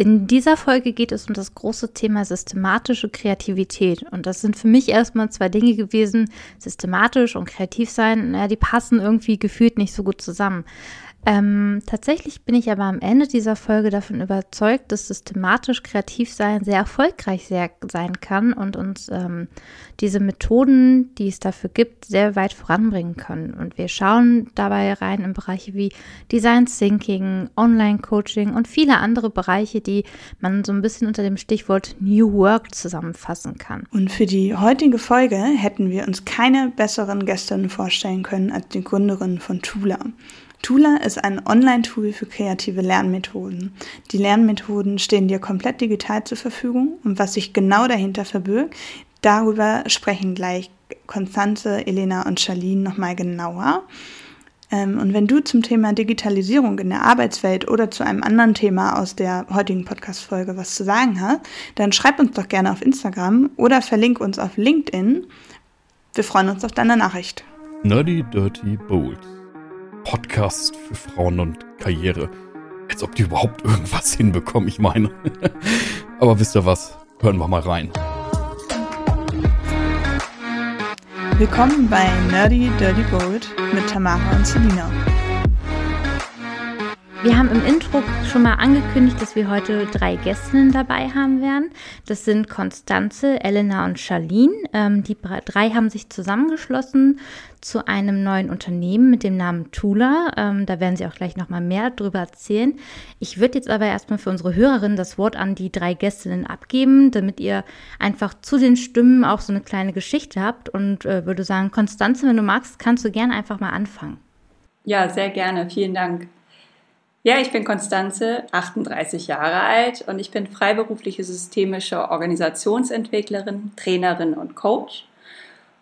In dieser Folge geht es um das große Thema systematische Kreativität. Und das sind für mich erstmal zwei Dinge gewesen. Systematisch und kreativ sein, naja, die passen irgendwie gefühlt nicht so gut zusammen. Ähm, tatsächlich bin ich aber am Ende dieser Folge davon überzeugt, dass systematisch kreativ sein sehr erfolgreich sehr, sein kann und uns ähm, diese Methoden, die es dafür gibt, sehr weit voranbringen können. Und wir schauen dabei rein in Bereiche wie Design Thinking, Online-Coaching und viele andere Bereiche, die man so ein bisschen unter dem Stichwort New Work zusammenfassen kann. Und für die heutige Folge hätten wir uns keine besseren Gäste vorstellen können als die Gründerin von Tula. Tula ist ein Online-Tool für kreative Lernmethoden. Die Lernmethoden stehen dir komplett digital zur Verfügung und was sich genau dahinter verbirgt, darüber sprechen gleich Konstanze, Elena und Charlene nochmal genauer. Ähm, und wenn du zum Thema Digitalisierung in der Arbeitswelt oder zu einem anderen Thema aus der heutigen Podcast-Folge was zu sagen hast, dann schreib uns doch gerne auf Instagram oder verlink uns auf LinkedIn. Wir freuen uns auf deine Nachricht. Nerdy Dirty Bold. Podcast für Frauen und Karriere. Als ob die überhaupt irgendwas hinbekommen, ich meine. Aber wisst ihr was? Hören wir mal rein. Willkommen bei Nerdy Dirty Bold mit Tamara und Selina. Wir haben im Intro schon mal angekündigt, dass wir heute drei Gästinnen dabei haben werden. Das sind Konstanze, Elena und Charlene. Ähm, die drei haben sich zusammengeschlossen zu einem neuen Unternehmen mit dem Namen Tula. Ähm, da werden sie auch gleich noch mal mehr drüber erzählen. Ich würde jetzt aber erstmal für unsere Hörerinnen das Wort an die drei Gästinnen abgeben, damit ihr einfach zu den Stimmen auch so eine kleine Geschichte habt und äh, würde sagen, Konstanze, wenn du magst, kannst du gerne einfach mal anfangen. Ja, sehr gerne. Vielen Dank. Ja, ich bin Konstanze, 38 Jahre alt und ich bin freiberufliche systemische Organisationsentwicklerin, Trainerin und Coach.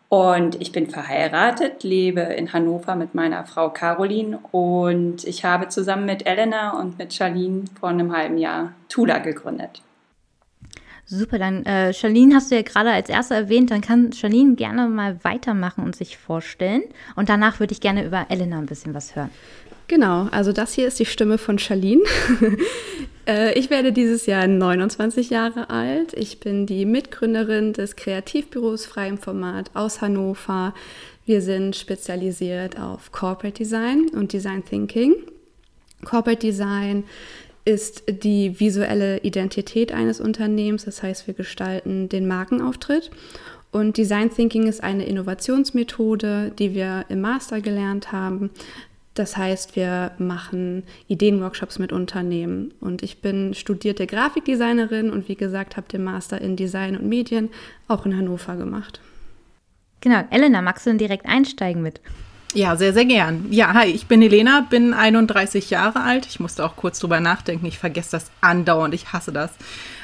Und ich bin verheiratet, lebe in Hannover mit meiner Frau Caroline und ich habe zusammen mit Elena und mit Charlene vor einem halben Jahr Tula gegründet. Super, dann äh, Charlene hast du ja gerade als erste erwähnt, dann kann Charlene gerne mal weitermachen und sich vorstellen. Und danach würde ich gerne über Elena ein bisschen was hören. Genau, also das hier ist die Stimme von Charlene. Äh, ich werde dieses Jahr 29 Jahre alt. Ich bin die Mitgründerin des Kreativbüros Frei im Format aus Hannover. Wir sind spezialisiert auf Corporate Design und Design Thinking. Corporate Design ist die visuelle Identität eines Unternehmens, das heißt, wir gestalten den Markenauftritt. Und Design Thinking ist eine Innovationsmethode, die wir im Master gelernt haben, das heißt, wir machen Ideenworkshops mit Unternehmen. Und ich bin studierte Grafikdesignerin und wie gesagt, habe den Master in Design und Medien auch in Hannover gemacht. Genau, Elena, magst du denn direkt einsteigen mit? Ja, sehr, sehr gern. Ja, hi, ich bin Elena, bin 31 Jahre alt. Ich musste auch kurz drüber nachdenken. Ich vergesse das andauernd. Ich hasse das.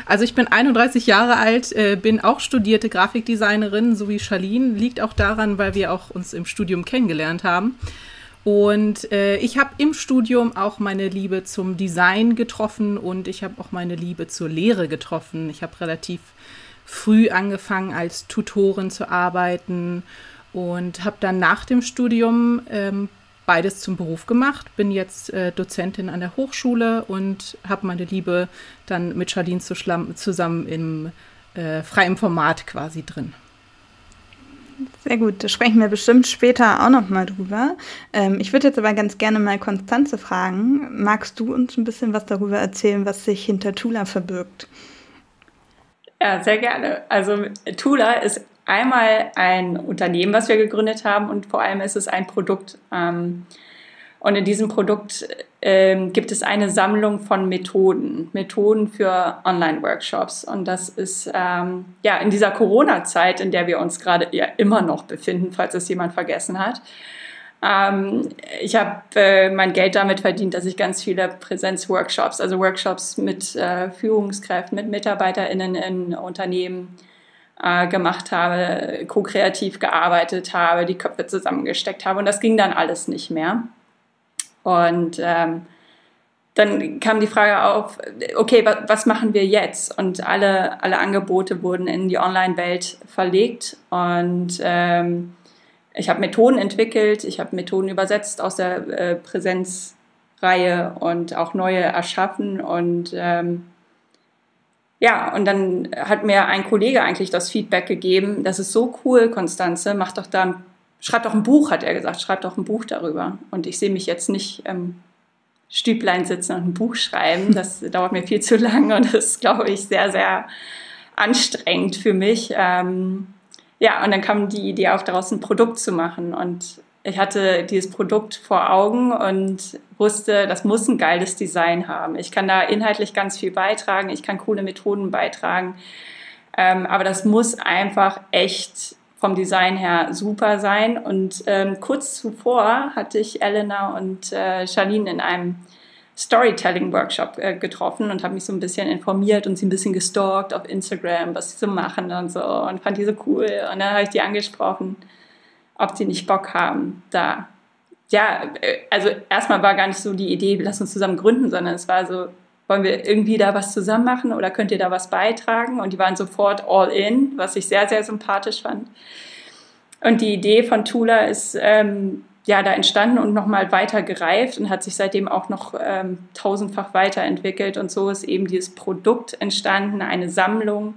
Also ich bin 31 Jahre alt, äh, bin auch studierte Grafikdesignerin, so wie Charlene. Liegt auch daran, weil wir auch uns im Studium kennengelernt haben. Und äh, ich habe im Studium auch meine Liebe zum Design getroffen und ich habe auch meine Liebe zur Lehre getroffen. Ich habe relativ früh angefangen, als Tutorin zu arbeiten und habe dann nach dem Studium ähm, beides zum Beruf gemacht. Bin jetzt äh, Dozentin an der Hochschule und habe meine Liebe dann mit Charlene zusammen im äh, freien Format quasi drin. Sehr gut, da sprechen wir bestimmt später auch nochmal drüber. Ähm, ich würde jetzt aber ganz gerne mal Konstanze fragen. Magst du uns ein bisschen was darüber erzählen, was sich hinter Tula verbirgt? Ja, sehr gerne. Also Tula ist einmal ein Unternehmen, was wir gegründet haben und vor allem ist es ein Produkt. Ähm, und in diesem Produkt ähm, gibt es eine Sammlung von Methoden, Methoden für Online-Workshops. Und das ist ähm, ja in dieser Corona-Zeit, in der wir uns gerade ja immer noch befinden, falls es jemand vergessen hat. Ähm, ich habe äh, mein Geld damit verdient, dass ich ganz viele Präsenz-Workshops, also Workshops mit äh, Führungskräften, mit MitarbeiterInnen in Unternehmen äh, gemacht habe, ko-kreativ gearbeitet habe, die Köpfe zusammengesteckt habe. Und das ging dann alles nicht mehr. Und ähm, dann kam die Frage auf, okay, was, was machen wir jetzt? Und alle, alle Angebote wurden in die Online-Welt verlegt. Und ähm, ich habe Methoden entwickelt, ich habe Methoden übersetzt aus der äh, Präsenzreihe und auch neue erschaffen. Und ähm, ja, und dann hat mir ein Kollege eigentlich das Feedback gegeben, das ist so cool, Konstanze, mach doch da, schreib doch ein Buch, hat er gesagt, schreib doch ein Buch darüber. Und ich sehe mich jetzt nicht ähm, Stüblein sitzen und ein Buch schreiben, das dauert mir viel zu lange und das ist, glaube ich, sehr, sehr anstrengend für mich. Ähm, ja, und dann kam die Idee auf, daraus ein Produkt zu machen. Und ich hatte dieses Produkt vor Augen und wusste, das muss ein geiles Design haben. Ich kann da inhaltlich ganz viel beitragen, ich kann coole Methoden beitragen, ähm, aber das muss einfach echt vom Design her super sein. Und ähm, kurz zuvor hatte ich Elena und äh, Charlene in einem Storytelling-Workshop äh, getroffen und habe mich so ein bisschen informiert und sie ein bisschen gestalkt auf Instagram, was sie so machen und so und fand die so cool. Und dann habe ich die angesprochen ob sie nicht Bock haben, da. Ja, äh, also erstmal war gar nicht so die Idee, lass uns zusammen gründen, sondern es war so, wollen wir irgendwie da was zusammen machen oder könnt ihr da was beitragen? Und die waren sofort all in, was ich sehr, sehr sympathisch fand. Und die Idee von Tula ist ähm, ja da entstanden und nochmal weiter gereift und hat sich seitdem auch noch ähm, tausendfach weiterentwickelt. Und so ist eben dieses Produkt entstanden, eine Sammlung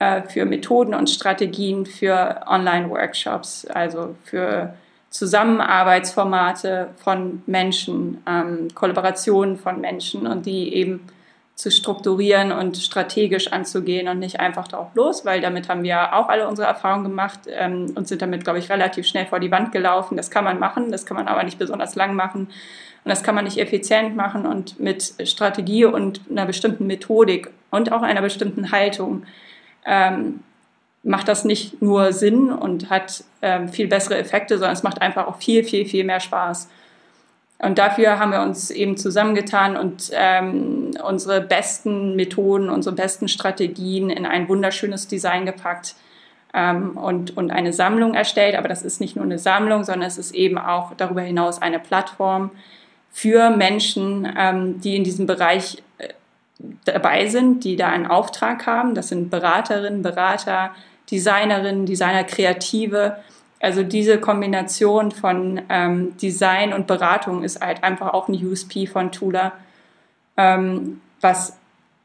äh, für Methoden und Strategien für Online-Workshops, also für Zusammenarbeitsformate von Menschen, ähm, Kollaborationen von Menschen und die eben zu strukturieren und strategisch anzugehen und nicht einfach drauf los, weil damit haben wir auch alle unsere Erfahrungen gemacht ähm, und sind damit, glaube ich, relativ schnell vor die Wand gelaufen. Das kann man machen, das kann man aber nicht besonders lang machen und das kann man nicht effizient machen und mit Strategie und einer bestimmten Methodik und auch einer bestimmten Haltung ähm, macht das nicht nur Sinn und hat ähm, viel bessere Effekte, sondern es macht einfach auch viel, viel, viel mehr Spaß. Und dafür haben wir uns eben zusammengetan und ähm, unsere besten Methoden, unsere besten Strategien in ein wunderschönes Design gepackt ähm, und, und eine Sammlung erstellt. Aber das ist nicht nur eine Sammlung, sondern es ist eben auch darüber hinaus eine Plattform für Menschen, ähm, die in diesem Bereich dabei sind, die da einen Auftrag haben. Das sind Beraterinnen, Berater, Designerinnen, Designer, Kreative. Also diese Kombination von ähm, Design und Beratung ist halt einfach auch ein USP von Tula, ähm, was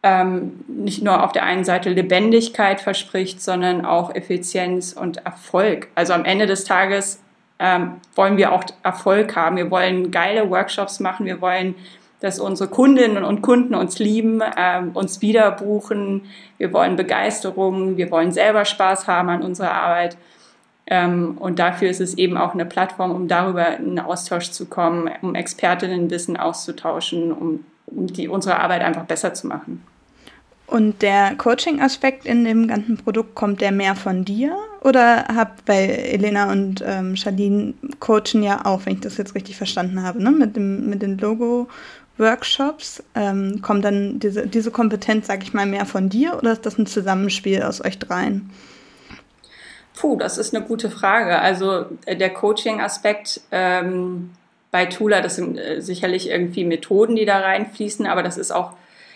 ähm, nicht nur auf der einen Seite Lebendigkeit verspricht, sondern auch Effizienz und Erfolg. Also am Ende des Tages ähm, wollen wir auch Erfolg haben. Wir wollen geile Workshops machen, wir wollen dass unsere Kundinnen und Kunden uns lieben, ähm, uns wieder buchen. Wir wollen Begeisterung, wir wollen selber Spaß haben an unserer Arbeit. Ähm, und dafür ist es eben auch eine Plattform, um darüber in Austausch zu kommen, um Expertinnenwissen auszutauschen, um, um die, unsere Arbeit einfach besser zu machen. Und der Coaching-Aspekt in dem ganzen Produkt, kommt der mehr von dir? Oder habt, weil Elena und ähm, Charlene coachen ja auch, wenn ich das jetzt richtig verstanden habe, ne? mit, dem, mit dem Logo Workshops? Ähm, kommt dann diese, diese Kompetenz, sag ich mal, mehr von dir oder ist das ein Zusammenspiel aus euch dreien? Puh, das ist eine gute Frage. Also äh, der Coaching-Aspekt ähm, bei Tula, das sind äh, sicherlich irgendwie Methoden, die da reinfließen, aber das ist auch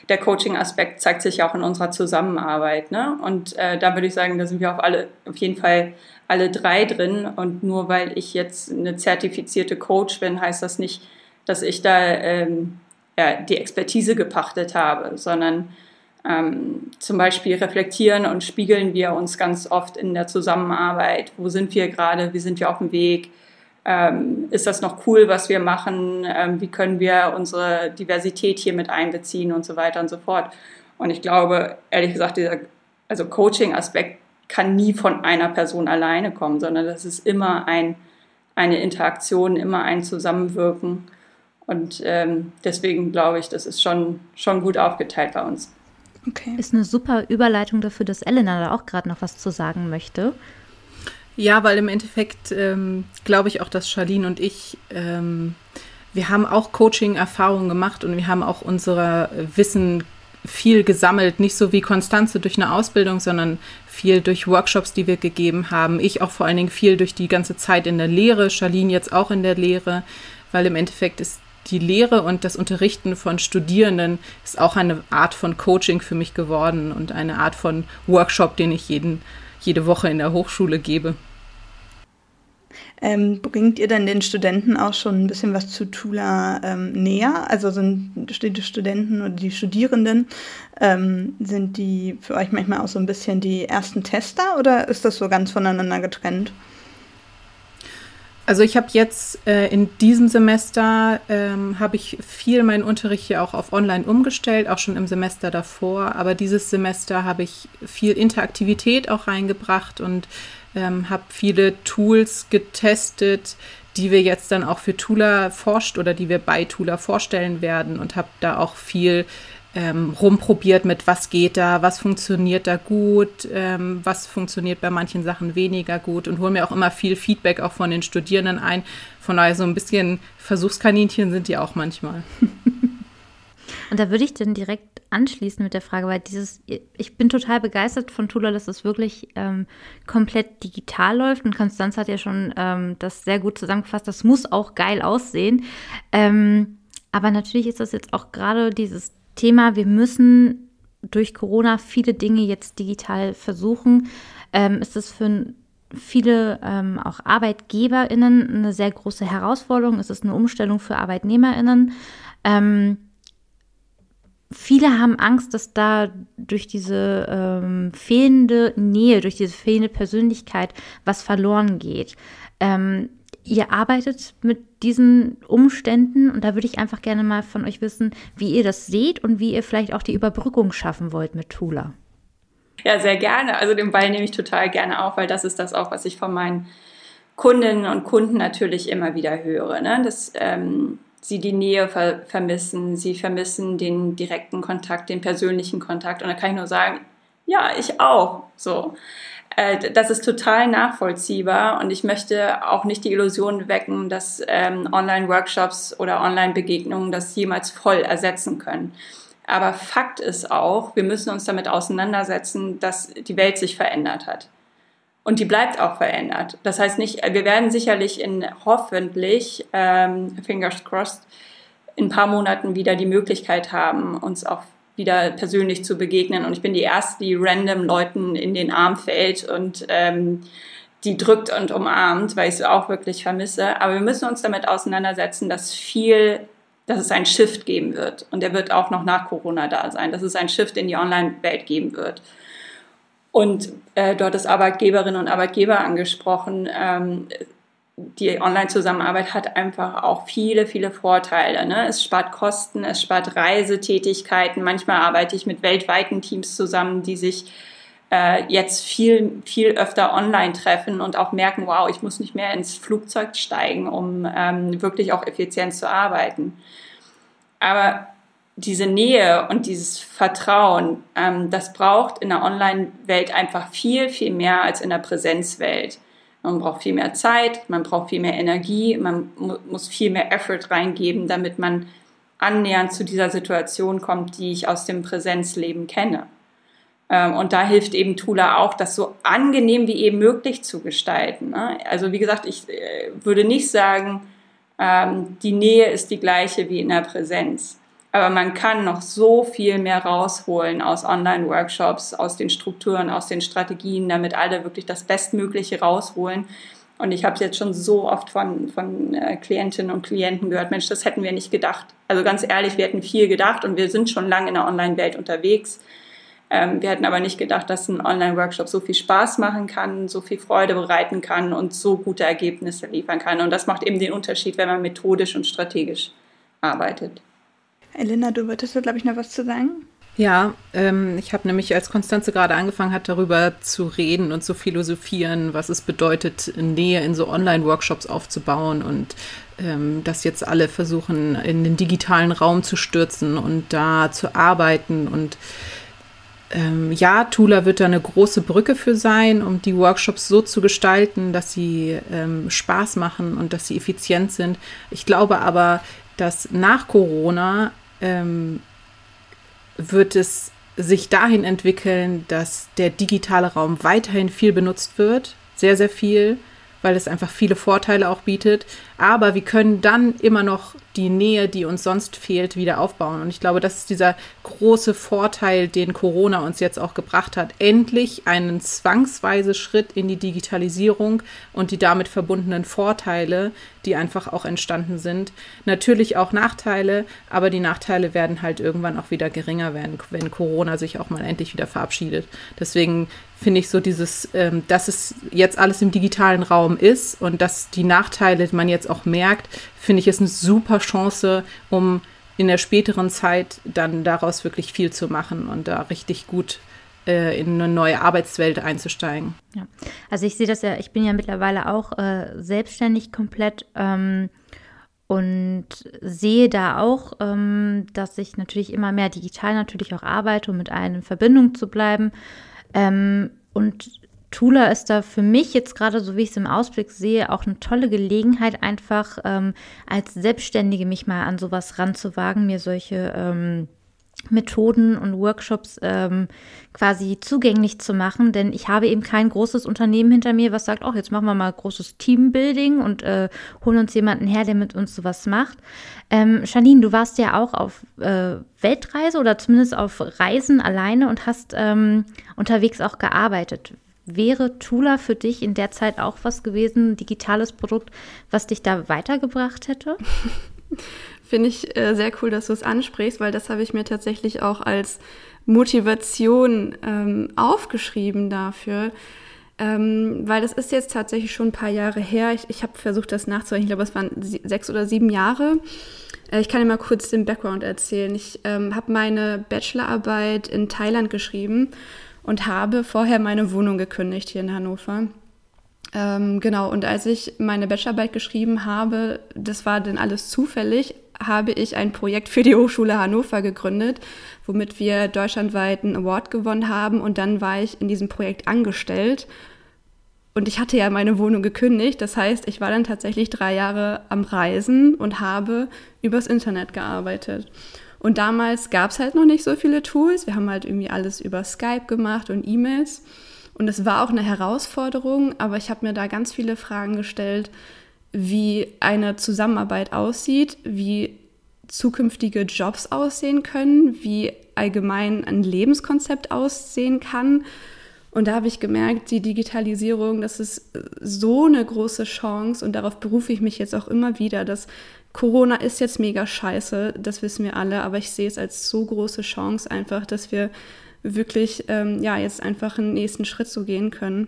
der Coaching-Aspekt zeigt sich ja auch in unserer Zusammenarbeit. Ne? Und äh, da würde ich sagen, da sind wir auf, alle, auf jeden Fall alle drei drin. Und nur weil ich jetzt eine zertifizierte Coach bin, heißt das nicht, dass ich da ähm, ja, die Expertise gepachtet habe, sondern ähm, zum Beispiel reflektieren und spiegeln wir uns ganz oft in der Zusammenarbeit. Wo sind wir gerade? Wie sind wir auf dem Weg? Ähm, ist das noch cool, was wir machen? Ähm, wie können wir unsere Diversität hier mit einbeziehen und so weiter und so fort? Und ich glaube, ehrlich gesagt, dieser also Coaching-Aspekt kann nie von einer Person alleine kommen, sondern das ist immer ein, eine Interaktion, immer ein Zusammenwirken. Und ähm, deswegen glaube ich, das ist schon, schon gut aufgeteilt bei uns. Okay. Ist eine super Überleitung dafür, dass Elena da auch gerade noch was zu sagen möchte. Ja, weil im Endeffekt ähm, glaube ich auch, dass Charlene und ich, ähm, wir haben auch Coaching-Erfahrungen gemacht und wir haben auch unser Wissen viel gesammelt, nicht so wie Konstanze durch eine Ausbildung, sondern viel durch Workshops, die wir gegeben haben. Ich auch vor allen Dingen viel durch die ganze Zeit in der Lehre, Charlene jetzt auch in der Lehre, weil im Endeffekt ist die Lehre und das Unterrichten von Studierenden ist auch eine Art von Coaching für mich geworden und eine Art von Workshop, den ich jeden, jede Woche in der Hochschule gebe. Ähm, bringt ihr denn den Studenten auch schon ein bisschen was zu Tula ähm, näher? Also sind die Studenten oder die Studierenden, ähm, sind die für euch manchmal auch so ein bisschen die ersten Tester oder ist das so ganz voneinander getrennt? Also ich habe jetzt äh, in diesem Semester ähm, habe ich viel meinen Unterricht hier auch auf Online umgestellt, auch schon im Semester davor. Aber dieses Semester habe ich viel Interaktivität auch reingebracht und ähm, habe viele Tools getestet, die wir jetzt dann auch für Tula forscht oder die wir bei Tula vorstellen werden und habe da auch viel ähm, rumprobiert mit, was geht da, was funktioniert da gut, ähm, was funktioniert bei manchen Sachen weniger gut und hole mir auch immer viel Feedback auch von den Studierenden ein. Von daher so ein bisschen Versuchskaninchen sind die auch manchmal. Und da würde ich dann direkt anschließen mit der Frage, weil dieses, ich bin total begeistert von Tula, dass es wirklich ähm, komplett digital läuft. Und Konstanz hat ja schon ähm, das sehr gut zusammengefasst. Das muss auch geil aussehen. Ähm, aber natürlich ist das jetzt auch gerade dieses Thema, wir müssen durch Corona viele Dinge jetzt digital versuchen. Ähm, ist es für viele ähm, auch ArbeitgeberInnen eine sehr große Herausforderung? Ist es eine Umstellung für ArbeitnehmerInnen? Ähm, viele haben Angst, dass da durch diese ähm, fehlende Nähe, durch diese fehlende Persönlichkeit was verloren geht. Ähm, ihr arbeitet mit diesen Umständen und da würde ich einfach gerne mal von euch wissen, wie ihr das seht und wie ihr vielleicht auch die Überbrückung schaffen wollt mit Tula. Ja, sehr gerne. Also den Ball nehme ich total gerne auf, weil das ist das auch, was ich von meinen Kundinnen und Kunden natürlich immer wieder höre, ne? dass ähm, sie die Nähe ver vermissen, sie vermissen den direkten Kontakt, den persönlichen Kontakt. Und da kann ich nur sagen, ja, ich auch. So. Äh, das ist total nachvollziehbar und ich möchte auch nicht die Illusion wecken, dass ähm, Online-Workshops oder Online-Begegnungen das jemals voll ersetzen können. Aber Fakt ist auch, wir müssen uns damit auseinandersetzen, dass die Welt sich verändert hat. Und die bleibt auch verändert. Das heißt nicht, wir werden sicherlich in hoffentlich, ähm, fingers crossed, in ein paar Monaten wieder die Möglichkeit haben, uns auch wieder persönlich zu begegnen. Und ich bin die Erste, die random Leuten in den Arm fällt und ähm, die drückt und umarmt, weil ich es auch wirklich vermisse. Aber wir müssen uns damit auseinandersetzen, dass viel, dass es einen Shift geben wird. Und der wird auch noch nach Corona da sein, dass es einen Shift in die Online-Welt geben wird. Und äh, dort ist Arbeitgeberinnen und Arbeitgeber angesprochen. Ähm, die Online-Zusammenarbeit hat einfach auch viele, viele Vorteile. Ne? Es spart Kosten, es spart Reisetätigkeiten. Manchmal arbeite ich mit weltweiten Teams zusammen, die sich äh, jetzt viel, viel öfter online treffen und auch merken, wow, ich muss nicht mehr ins Flugzeug steigen, um ähm, wirklich auch effizient zu arbeiten. Aber diese Nähe und dieses Vertrauen, ähm, das braucht in der Online-Welt einfach viel, viel mehr als in der Präsenzwelt. Man braucht viel mehr Zeit, man braucht viel mehr Energie, man mu muss viel mehr Effort reingeben, damit man annähernd zu dieser Situation kommt, die ich aus dem Präsenzleben kenne. Ähm, und da hilft eben Tula auch, das so angenehm wie eben möglich zu gestalten. Ne? Also wie gesagt, ich äh, würde nicht sagen, ähm, die Nähe ist die gleiche wie in der Präsenz. Aber man kann noch so viel mehr rausholen aus Online-Workshops, aus den Strukturen, aus den Strategien, damit alle wirklich das Bestmögliche rausholen. Und ich habe jetzt schon so oft von, von äh, Klientinnen und Klienten gehört, Mensch, das hätten wir nicht gedacht. Also ganz ehrlich, wir hätten viel gedacht und wir sind schon lange in der Online-Welt unterwegs. Ähm, wir hätten aber nicht gedacht, dass ein Online-Workshop so viel Spaß machen kann, so viel Freude bereiten kann und so gute Ergebnisse liefern kann. Und das macht eben den Unterschied, wenn man methodisch und strategisch arbeitet. Elena, du wolltest da, glaube ich, noch was zu sagen? Ja, ähm, ich habe nämlich, als Konstanze gerade angefangen hat, darüber zu reden und zu philosophieren, was es bedeutet, Nähe in so Online-Workshops aufzubauen und ähm, dass jetzt alle versuchen, in den digitalen Raum zu stürzen und da zu arbeiten. Und ähm, ja, Tula wird da eine große Brücke für sein, um die Workshops so zu gestalten, dass sie ähm, Spaß machen und dass sie effizient sind. Ich glaube aber, dass nach Corona ähm, wird es sich dahin entwickeln, dass der digitale Raum weiterhin viel benutzt wird, sehr, sehr viel, weil es einfach viele Vorteile auch bietet. Aber wir können dann immer noch die Nähe, die uns sonst fehlt, wieder aufbauen. Und ich glaube, das ist dieser große Vorteil, den Corona uns jetzt auch gebracht hat. Endlich einen zwangsweise Schritt in die Digitalisierung und die damit verbundenen Vorteile, die einfach auch entstanden sind. Natürlich auch Nachteile, aber die Nachteile werden halt irgendwann auch wieder geringer werden, wenn Corona sich auch mal endlich wieder verabschiedet. Deswegen finde ich so dieses, ähm, dass es jetzt alles im digitalen Raum ist und dass die Nachteile man jetzt auch merkt, finde ich, ist eine super Chance, um in der späteren Zeit dann daraus wirklich viel zu machen und da richtig gut äh, in eine neue Arbeitswelt einzusteigen. Ja. Also ich sehe das ja, ich bin ja mittlerweile auch äh, selbstständig komplett ähm, und sehe da auch, ähm, dass ich natürlich immer mehr digital natürlich auch arbeite, um mit allen in Verbindung zu bleiben. Ähm, und Tula ist da für mich jetzt gerade, so wie ich es im Ausblick sehe, auch eine tolle Gelegenheit, einfach ähm, als Selbstständige mich mal an sowas ranzuwagen, mir solche ähm, Methoden und Workshops ähm, quasi zugänglich zu machen, denn ich habe eben kein großes Unternehmen hinter mir, was sagt, oh, jetzt machen wir mal großes Teambuilding und äh, holen uns jemanden her, der mit uns sowas macht. Ähm, Janine, du warst ja auch auf äh, Weltreise oder zumindest auf Reisen alleine und hast ähm, unterwegs auch gearbeitet. Wäre Tula für dich in der Zeit auch was gewesen, ein digitales Produkt, was dich da weitergebracht hätte? Finde ich äh, sehr cool, dass du es ansprichst, weil das habe ich mir tatsächlich auch als Motivation ähm, aufgeschrieben dafür. Ähm, weil das ist jetzt tatsächlich schon ein paar Jahre her. Ich, ich habe versucht, das nachzureichen. Ich glaube, es waren sechs oder sieben Jahre. Äh, ich kann dir mal kurz den Background erzählen. Ich ähm, habe meine Bachelorarbeit in Thailand geschrieben und habe vorher meine Wohnung gekündigt hier in Hannover. Ähm, genau, und als ich meine Bachelorarbeit geschrieben habe, das war dann alles zufällig, habe ich ein Projekt für die Hochschule Hannover gegründet, womit wir deutschlandweit einen Award gewonnen haben. Und dann war ich in diesem Projekt angestellt. Und ich hatte ja meine Wohnung gekündigt. Das heißt, ich war dann tatsächlich drei Jahre am Reisen und habe übers Internet gearbeitet. Und damals gab es halt noch nicht so viele Tools. Wir haben halt irgendwie alles über Skype gemacht und E-Mails. Und es war auch eine Herausforderung, aber ich habe mir da ganz viele Fragen gestellt, wie eine Zusammenarbeit aussieht, wie zukünftige Jobs aussehen können, wie allgemein ein Lebenskonzept aussehen kann. Und da habe ich gemerkt, die Digitalisierung, das ist so eine große Chance und darauf berufe ich mich jetzt auch immer wieder, dass Corona ist jetzt mega scheiße, das wissen wir alle, aber ich sehe es als so große Chance einfach, dass wir wirklich ähm, ja jetzt einfach einen nächsten Schritt so gehen können.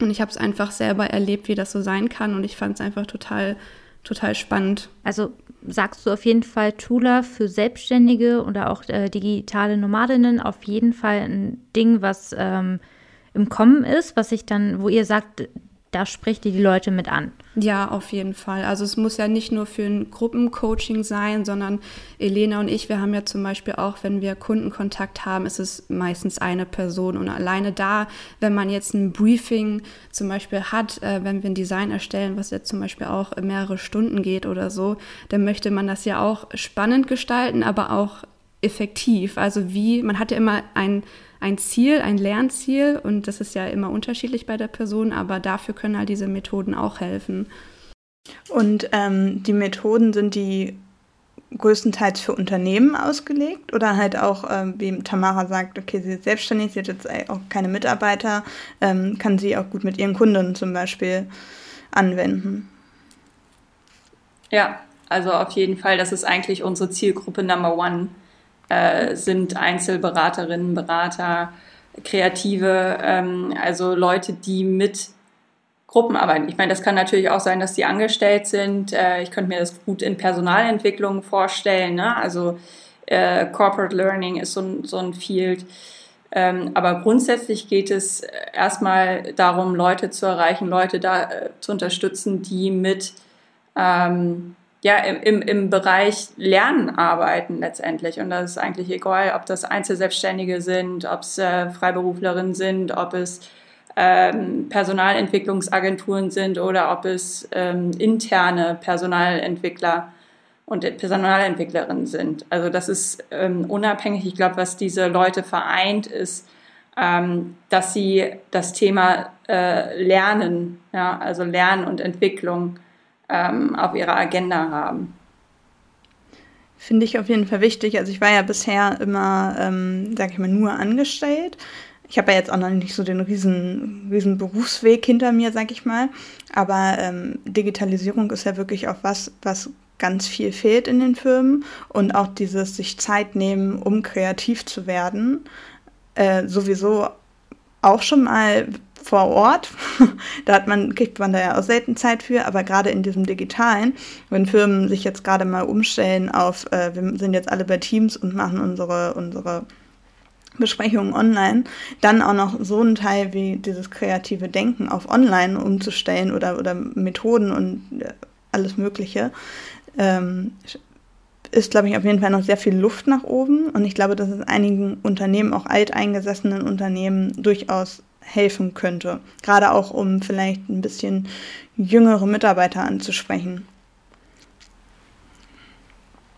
Und ich habe es einfach selber erlebt, wie das so sein kann. Und ich fand es einfach total, total spannend. Also sagst du auf jeden Fall Tula für Selbstständige oder auch äh, digitale Nomadinnen auf jeden Fall ein Ding, was ähm, im Kommen ist, was ich dann, wo ihr sagt, da spricht ihr die Leute mit an. Ja, auf jeden Fall. Also es muss ja nicht nur für ein Gruppencoaching sein, sondern Elena und ich, wir haben ja zum Beispiel auch, wenn wir Kundenkontakt haben, ist es meistens eine Person. Und alleine da, wenn man jetzt ein Briefing zum Beispiel hat, äh, wenn wir ein Design erstellen, was jetzt zum Beispiel auch mehrere Stunden geht oder so, dann möchte man das ja auch spannend gestalten, aber auch effektiv. Also wie, man hat ja immer ein ein Ziel, ein Lernziel und das ist ja immer unterschiedlich bei der Person, aber dafür können halt diese Methoden auch helfen. Und ähm, die Methoden sind die größtenteils für Unternehmen ausgelegt oder halt auch, ähm, wie Tamara sagt, okay, sie ist selbstständig, sie hat jetzt auch keine Mitarbeiter, ähm, kann sie auch gut mit ihren Kunden zum Beispiel anwenden. Ja, also auf jeden Fall, das ist eigentlich unsere Zielgruppe Number One äh, sind Einzelberaterinnen, Berater, Kreative, ähm, also Leute, die mit Gruppen arbeiten. Ich meine, das kann natürlich auch sein, dass die angestellt sind. Äh, ich könnte mir das gut in Personalentwicklung vorstellen. Ne? Also äh, Corporate Learning ist so ein, so ein Field. Ähm, aber grundsätzlich geht es erstmal darum, Leute zu erreichen, Leute da äh, zu unterstützen, die mit ähm, ja, im, im Bereich Lernen arbeiten letztendlich. Und das ist eigentlich egal, ob das Einzelselbstständige sind, ob es äh, Freiberuflerinnen sind, ob es ähm, Personalentwicklungsagenturen sind oder ob es ähm, interne Personalentwickler und Personalentwicklerinnen sind. Also das ist ähm, unabhängig. Ich glaube, was diese Leute vereint, ist ähm, dass sie das Thema äh, Lernen, ja, also Lernen und Entwicklung ähm, auf ihrer Agenda haben. Finde ich auf jeden Fall wichtig. Also ich war ja bisher immer, ähm, sag ich mal, nur angestellt. Ich habe ja jetzt auch noch nicht so den riesen, riesen Berufsweg hinter mir, sag ich mal. Aber ähm, Digitalisierung ist ja wirklich auch was, was ganz viel fehlt in den Firmen. Und auch dieses sich Zeit nehmen, um kreativ zu werden, äh, sowieso auch schon mal vor Ort. da hat man, kriegt man da ja auch selten Zeit für, aber gerade in diesem Digitalen, wenn Firmen sich jetzt gerade mal umstellen auf, äh, wir sind jetzt alle bei Teams und machen unsere, unsere Besprechungen online, dann auch noch so ein Teil wie dieses kreative Denken auf online umzustellen oder, oder Methoden und äh, alles Mögliche, ähm, ist, glaube ich, auf jeden Fall noch sehr viel Luft nach oben. Und ich glaube, dass es einigen Unternehmen, auch alteingesessenen Unternehmen, durchaus helfen könnte. Gerade auch, um vielleicht ein bisschen jüngere Mitarbeiter anzusprechen.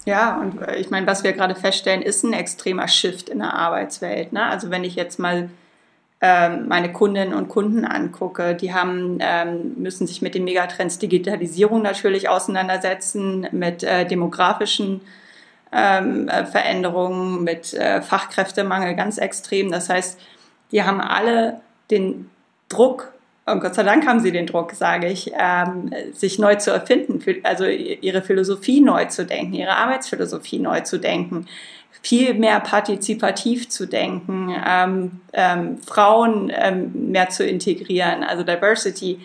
Ja, und äh, ich meine, was wir gerade feststellen, ist ein extremer Shift in der Arbeitswelt. Ne? Also wenn ich jetzt mal meine Kundinnen und Kunden angucke, die haben, ähm, müssen sich mit den Megatrends Digitalisierung natürlich auseinandersetzen, mit äh, demografischen ähm, äh, Veränderungen, mit äh, Fachkräftemangel ganz extrem. Das heißt, die haben alle den Druck, und Gott sei Dank haben sie den Druck, sage ich, ähm, sich neu zu erfinden, also ihre Philosophie neu zu denken, ihre Arbeitsphilosophie neu zu denken, viel mehr partizipativ zu denken, ähm, ähm, Frauen ähm, mehr zu integrieren, also Diversity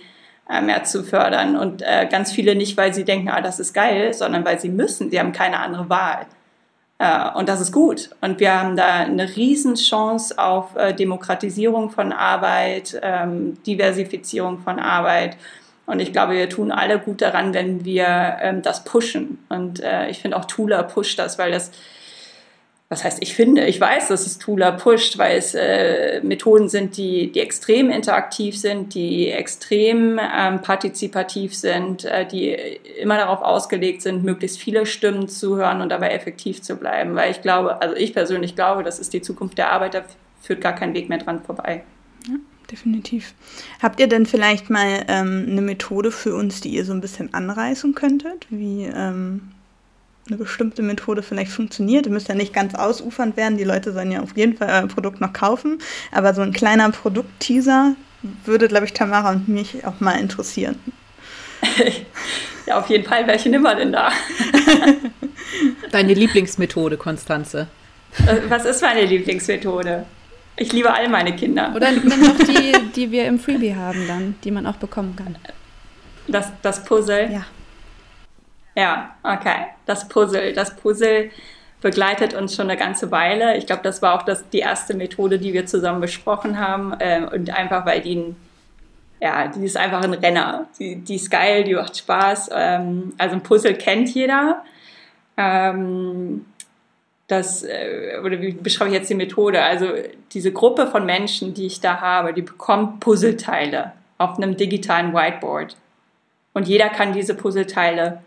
äh, mehr zu fördern und äh, ganz viele nicht, weil sie denken, ah, das ist geil, sondern weil sie müssen, sie haben keine andere Wahl. Äh, und das ist gut. Und wir haben da eine Riesenchance auf äh, Demokratisierung von Arbeit, ähm, Diversifizierung von Arbeit. Und ich glaube, wir tun alle gut daran, wenn wir ähm, das pushen. Und äh, ich finde auch Tula pusht das, weil das was heißt, ich finde, ich weiß, dass es Tula pusht, weil es äh, Methoden sind, die, die extrem interaktiv sind, die extrem ähm, partizipativ sind, äh, die immer darauf ausgelegt sind, möglichst viele Stimmen zu hören und dabei effektiv zu bleiben. Weil ich glaube, also ich persönlich glaube, das ist die Zukunft der Arbeit, da führt gar kein Weg mehr dran vorbei. Ja, definitiv. Habt ihr denn vielleicht mal ähm, eine Methode für uns, die ihr so ein bisschen anreißen könntet? Wie ähm eine bestimmte Methode vielleicht funktioniert. Ihr müsst ja nicht ganz ausufernd werden. Die Leute sollen ja auf jeden Fall euer Produkt noch kaufen. Aber so ein kleiner Produktteaser würde, glaube ich, Tamara und mich auch mal interessieren. ja, auf jeden Fall. Welche nehmen wir denn da? Deine Lieblingsmethode, Konstanze. Äh, was ist meine Lieblingsmethode? Ich liebe all meine Kinder. Oder nimm noch die, die wir im Freebie haben dann, die man auch bekommen kann. Das, das Puzzle? Ja. Ja, okay. Das Puzzle. Das Puzzle begleitet uns schon eine ganze Weile. Ich glaube, das war auch das, die erste Methode, die wir zusammen besprochen haben. Ähm, und einfach, weil die, ja, die ist einfach ein Renner. Die, die ist geil, die macht Spaß. Ähm, also ein Puzzle kennt jeder. Ähm, das, äh, oder wie beschreibe ich jetzt die Methode? Also diese Gruppe von Menschen, die ich da habe, die bekommt Puzzleteile auf einem digitalen Whiteboard. Und jeder kann diese Puzzleteile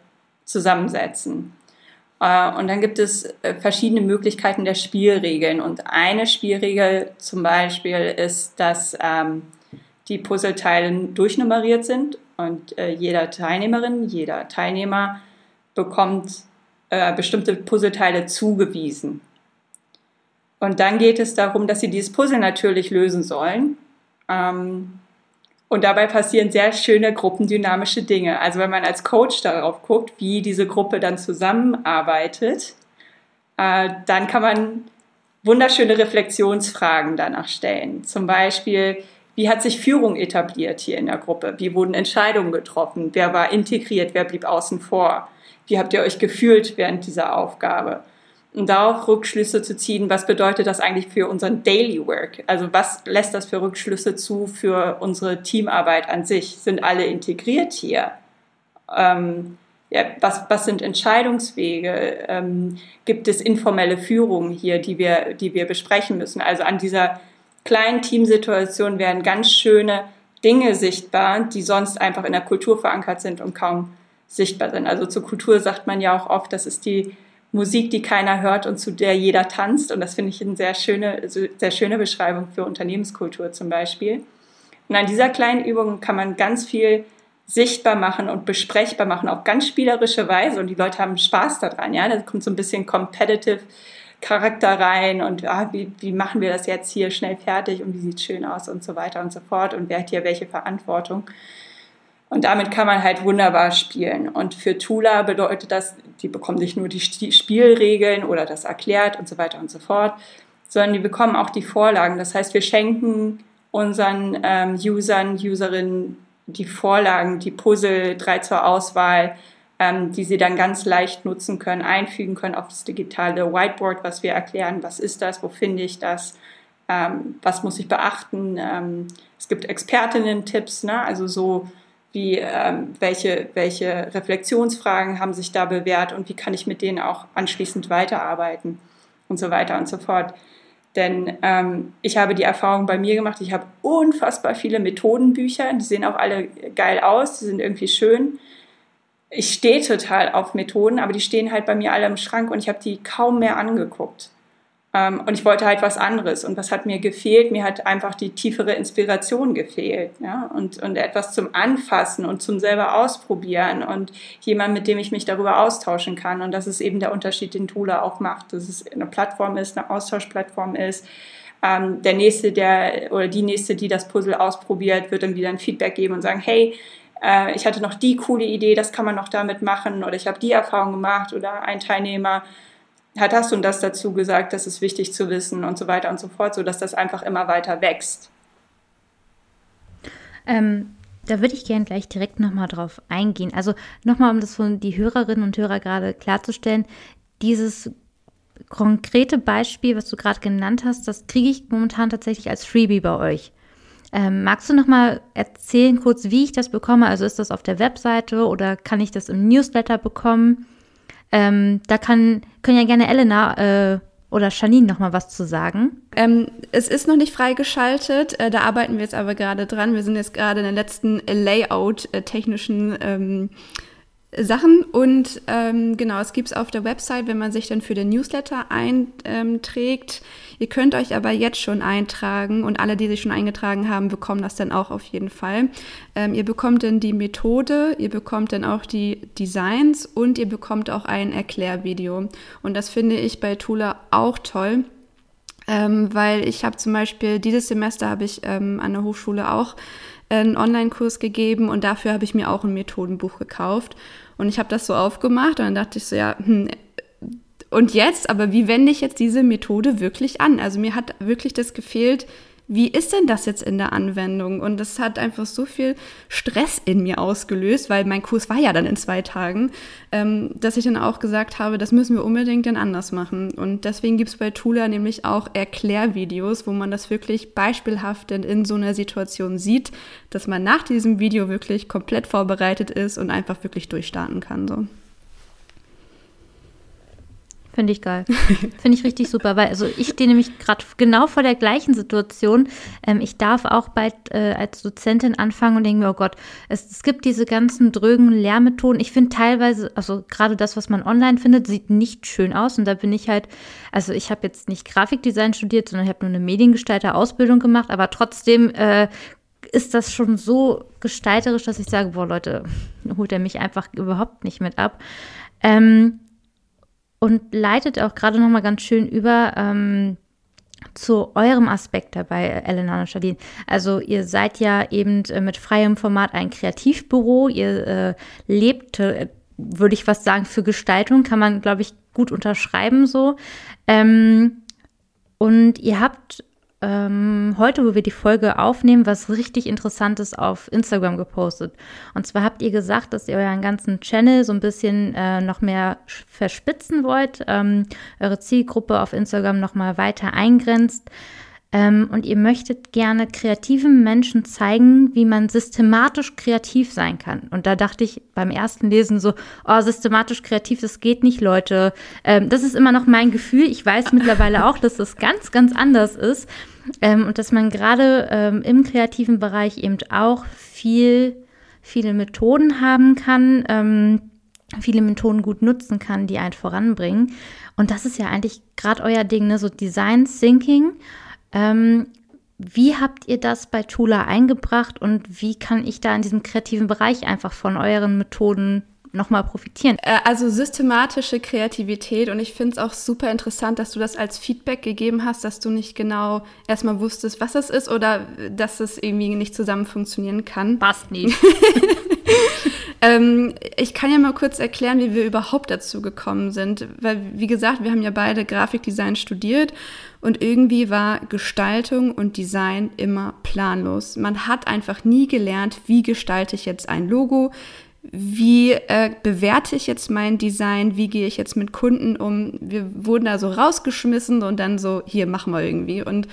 zusammensetzen. Äh, und dann gibt es äh, verschiedene Möglichkeiten der Spielregeln. Und eine Spielregel zum Beispiel ist, dass ähm, die Puzzleteile durchnummeriert sind und äh, jeder Teilnehmerin, jeder Teilnehmer bekommt bestimmte Puzzleteile zugewiesen. Und dann geht es darum, dass sie dieses Puzzle natürlich lösen sollen. Ähm, und dabei passieren sehr schöne gruppendynamische Dinge. Also wenn man als Coach darauf guckt, wie diese Gruppe dann zusammenarbeitet, äh, dann kann man wunderschöne Reflexionsfragen danach stellen. Zum Beispiel, wie hat sich Führung etabliert hier in der Gruppe? Wie wurden Entscheidungen getroffen? Wer war integriert? Wer blieb außen vor? Wie habt ihr euch gefühlt während dieser Aufgabe? Und darauf Rückschlüsse zu ziehen, was bedeutet das eigentlich für unseren Daily Work? Also was lässt das für Rückschlüsse zu für unsere Teamarbeit an sich? Sind alle integriert hier? Ähm, ja, was, was sind Entscheidungswege? Ähm, gibt es informelle Führung hier, die wir, die wir besprechen müssen? Also an dieser kleinen Teamsituation werden ganz schöne Dinge sichtbar, die sonst einfach in der Kultur verankert sind und kaum sichtbar sind. Also zur Kultur sagt man ja auch oft, das ist die Musik, die keiner hört und zu der jeder tanzt. Und das finde ich eine sehr schöne, sehr schöne Beschreibung für Unternehmenskultur zum Beispiel. Und an dieser kleinen Übung kann man ganz viel sichtbar machen und besprechbar machen, auf ganz spielerische Weise. Und die Leute haben Spaß daran. Ja, da kommt so ein bisschen competitive Charakter rein und ah, wie, wie machen wir das jetzt hier schnell fertig und wie sieht es schön aus und so weiter und so fort und wer hat hier welche Verantwortung. Und damit kann man halt wunderbar spielen. Und für Tula bedeutet das, die bekommen nicht nur die Spielregeln oder das erklärt und so weiter und so fort, sondern die bekommen auch die Vorlagen. Das heißt, wir schenken unseren ähm, Usern, Userinnen die Vorlagen, die Puzzle, drei zur Auswahl, ähm, die sie dann ganz leicht nutzen können, einfügen können auf das digitale Whiteboard, was wir erklären, was ist das, wo finde ich das, ähm, was muss ich beachten. Ähm, es gibt Expertinnen-Tipps, ne? also so wie ähm, welche, welche Reflexionsfragen haben sich da bewährt und wie kann ich mit denen auch anschließend weiterarbeiten und so weiter und so fort. Denn ähm, ich habe die Erfahrung bei mir gemacht, ich habe unfassbar viele Methodenbücher, die sehen auch alle geil aus, die sind irgendwie schön. Ich stehe total auf Methoden, aber die stehen halt bei mir alle im Schrank und ich habe die kaum mehr angeguckt. Ähm, und ich wollte halt was anderes. Und was hat mir gefehlt? Mir hat einfach die tiefere Inspiration gefehlt. Ja? Und, und etwas zum Anfassen und zum selber ausprobieren und jemand, mit dem ich mich darüber austauschen kann. Und das ist eben der Unterschied, den Tula auch macht. Dass es eine Plattform ist, eine Austauschplattform ist. Ähm, der nächste, der oder die nächste, die das Puzzle ausprobiert, wird dann wieder ein Feedback geben und sagen, hey, äh, ich hatte noch die coole Idee, das kann man noch damit machen oder ich habe die Erfahrung gemacht oder ein Teilnehmer hat das und das dazu gesagt, das ist wichtig zu wissen und so weiter und so fort, sodass das einfach immer weiter wächst. Ähm, da würde ich gerne gleich direkt nochmal drauf eingehen. Also nochmal, um das von die Hörerinnen und Hörer gerade klarzustellen, dieses konkrete Beispiel, was du gerade genannt hast, das kriege ich momentan tatsächlich als Freebie bei euch. Ähm, magst du nochmal erzählen kurz, wie ich das bekomme? Also ist das auf der Webseite oder kann ich das im Newsletter bekommen? Ähm, da kann, können ja gerne Elena äh, oder Janine noch mal was zu sagen? Ähm, es ist noch nicht freigeschaltet, äh, da arbeiten wir jetzt aber gerade dran. Wir sind jetzt gerade in den letzten Layout-technischen äh, ähm, Sachen und ähm, genau, es gibt es auf der Website, wenn man sich dann für den Newsletter einträgt. Ihr könnt euch aber jetzt schon eintragen und alle, die sich schon eingetragen haben, bekommen das dann auch auf jeden Fall. Ähm, ihr bekommt dann die Methode, ihr bekommt dann auch die Designs und ihr bekommt auch ein Erklärvideo. Und das finde ich bei Tula auch toll. Ähm, weil ich habe zum Beispiel dieses Semester habe ich ähm, an der Hochschule auch einen Online-Kurs gegeben und dafür habe ich mir auch ein Methodenbuch gekauft. Und ich habe das so aufgemacht und dann dachte ich so, ja, hm, und jetzt, aber wie wende ich jetzt diese Methode wirklich an? Also mir hat wirklich das gefehlt, wie ist denn das jetzt in der Anwendung? Und das hat einfach so viel Stress in mir ausgelöst, weil mein Kurs war ja dann in zwei Tagen, ähm, dass ich dann auch gesagt habe, das müssen wir unbedingt dann anders machen. Und deswegen gibt es bei Tula nämlich auch Erklärvideos, wo man das wirklich beispielhaft denn in so einer Situation sieht, dass man nach diesem Video wirklich komplett vorbereitet ist und einfach wirklich durchstarten kann. So. Finde ich geil. Finde ich richtig super, weil also ich stehe nämlich gerade genau vor der gleichen Situation. Ähm, ich darf auch bald äh, als Dozentin anfangen und denke mir, oh Gott, es, es gibt diese ganzen drögen Lehrmethoden. Ich finde teilweise, also gerade das, was man online findet, sieht nicht schön aus. Und da bin ich halt, also ich habe jetzt nicht Grafikdesign studiert, sondern ich habe nur eine Mediengestalter-Ausbildung gemacht, aber trotzdem äh, ist das schon so gestalterisch, dass ich sage, boah Leute, holt er mich einfach überhaupt nicht mit ab. Ähm, und leitet auch gerade noch mal ganz schön über ähm, zu eurem Aspekt dabei, Elena und Charlene. Also ihr seid ja eben äh, mit freiem Format ein Kreativbüro. Ihr äh, lebt, äh, würde ich fast sagen, für Gestaltung, kann man, glaube ich, gut unterschreiben so. Ähm, und ihr habt ähm, heute, wo wir die Folge aufnehmen, was richtig Interessantes auf Instagram gepostet. Und zwar habt ihr gesagt, dass ihr euren ganzen Channel so ein bisschen äh, noch mehr verspitzen wollt, ähm, eure Zielgruppe auf Instagram noch mal weiter eingrenzt. Ähm, und ihr möchtet gerne kreativen Menschen zeigen, wie man systematisch kreativ sein kann. Und da dachte ich beim ersten Lesen so, oh, systematisch kreativ, das geht nicht, Leute. Ähm, das ist immer noch mein Gefühl. Ich weiß mittlerweile auch, dass das ganz, ganz anders ist. Ähm, und dass man gerade ähm, im kreativen Bereich eben auch viel, viele Methoden haben kann, ähm, viele Methoden gut nutzen kann, die einen voranbringen. Und das ist ja eigentlich gerade euer Ding, ne? so Design Thinking. Ähm, wie habt ihr das bei Tula eingebracht und wie kann ich da in diesem kreativen Bereich einfach von euren Methoden nochmal profitieren? Äh, also systematische Kreativität und ich finde es auch super interessant, dass du das als Feedback gegeben hast, dass du nicht genau erstmal wusstest, was das ist oder dass es irgendwie nicht zusammen funktionieren kann. Passt nicht. ähm, ich kann ja mal kurz erklären, wie wir überhaupt dazu gekommen sind, weil wie gesagt, wir haben ja beide Grafikdesign studiert und irgendwie war Gestaltung und Design immer planlos. Man hat einfach nie gelernt, wie gestalte ich jetzt ein Logo, wie äh, bewerte ich jetzt mein Design, wie gehe ich jetzt mit Kunden um. Wir wurden da so rausgeschmissen und dann so, hier machen wir irgendwie. Und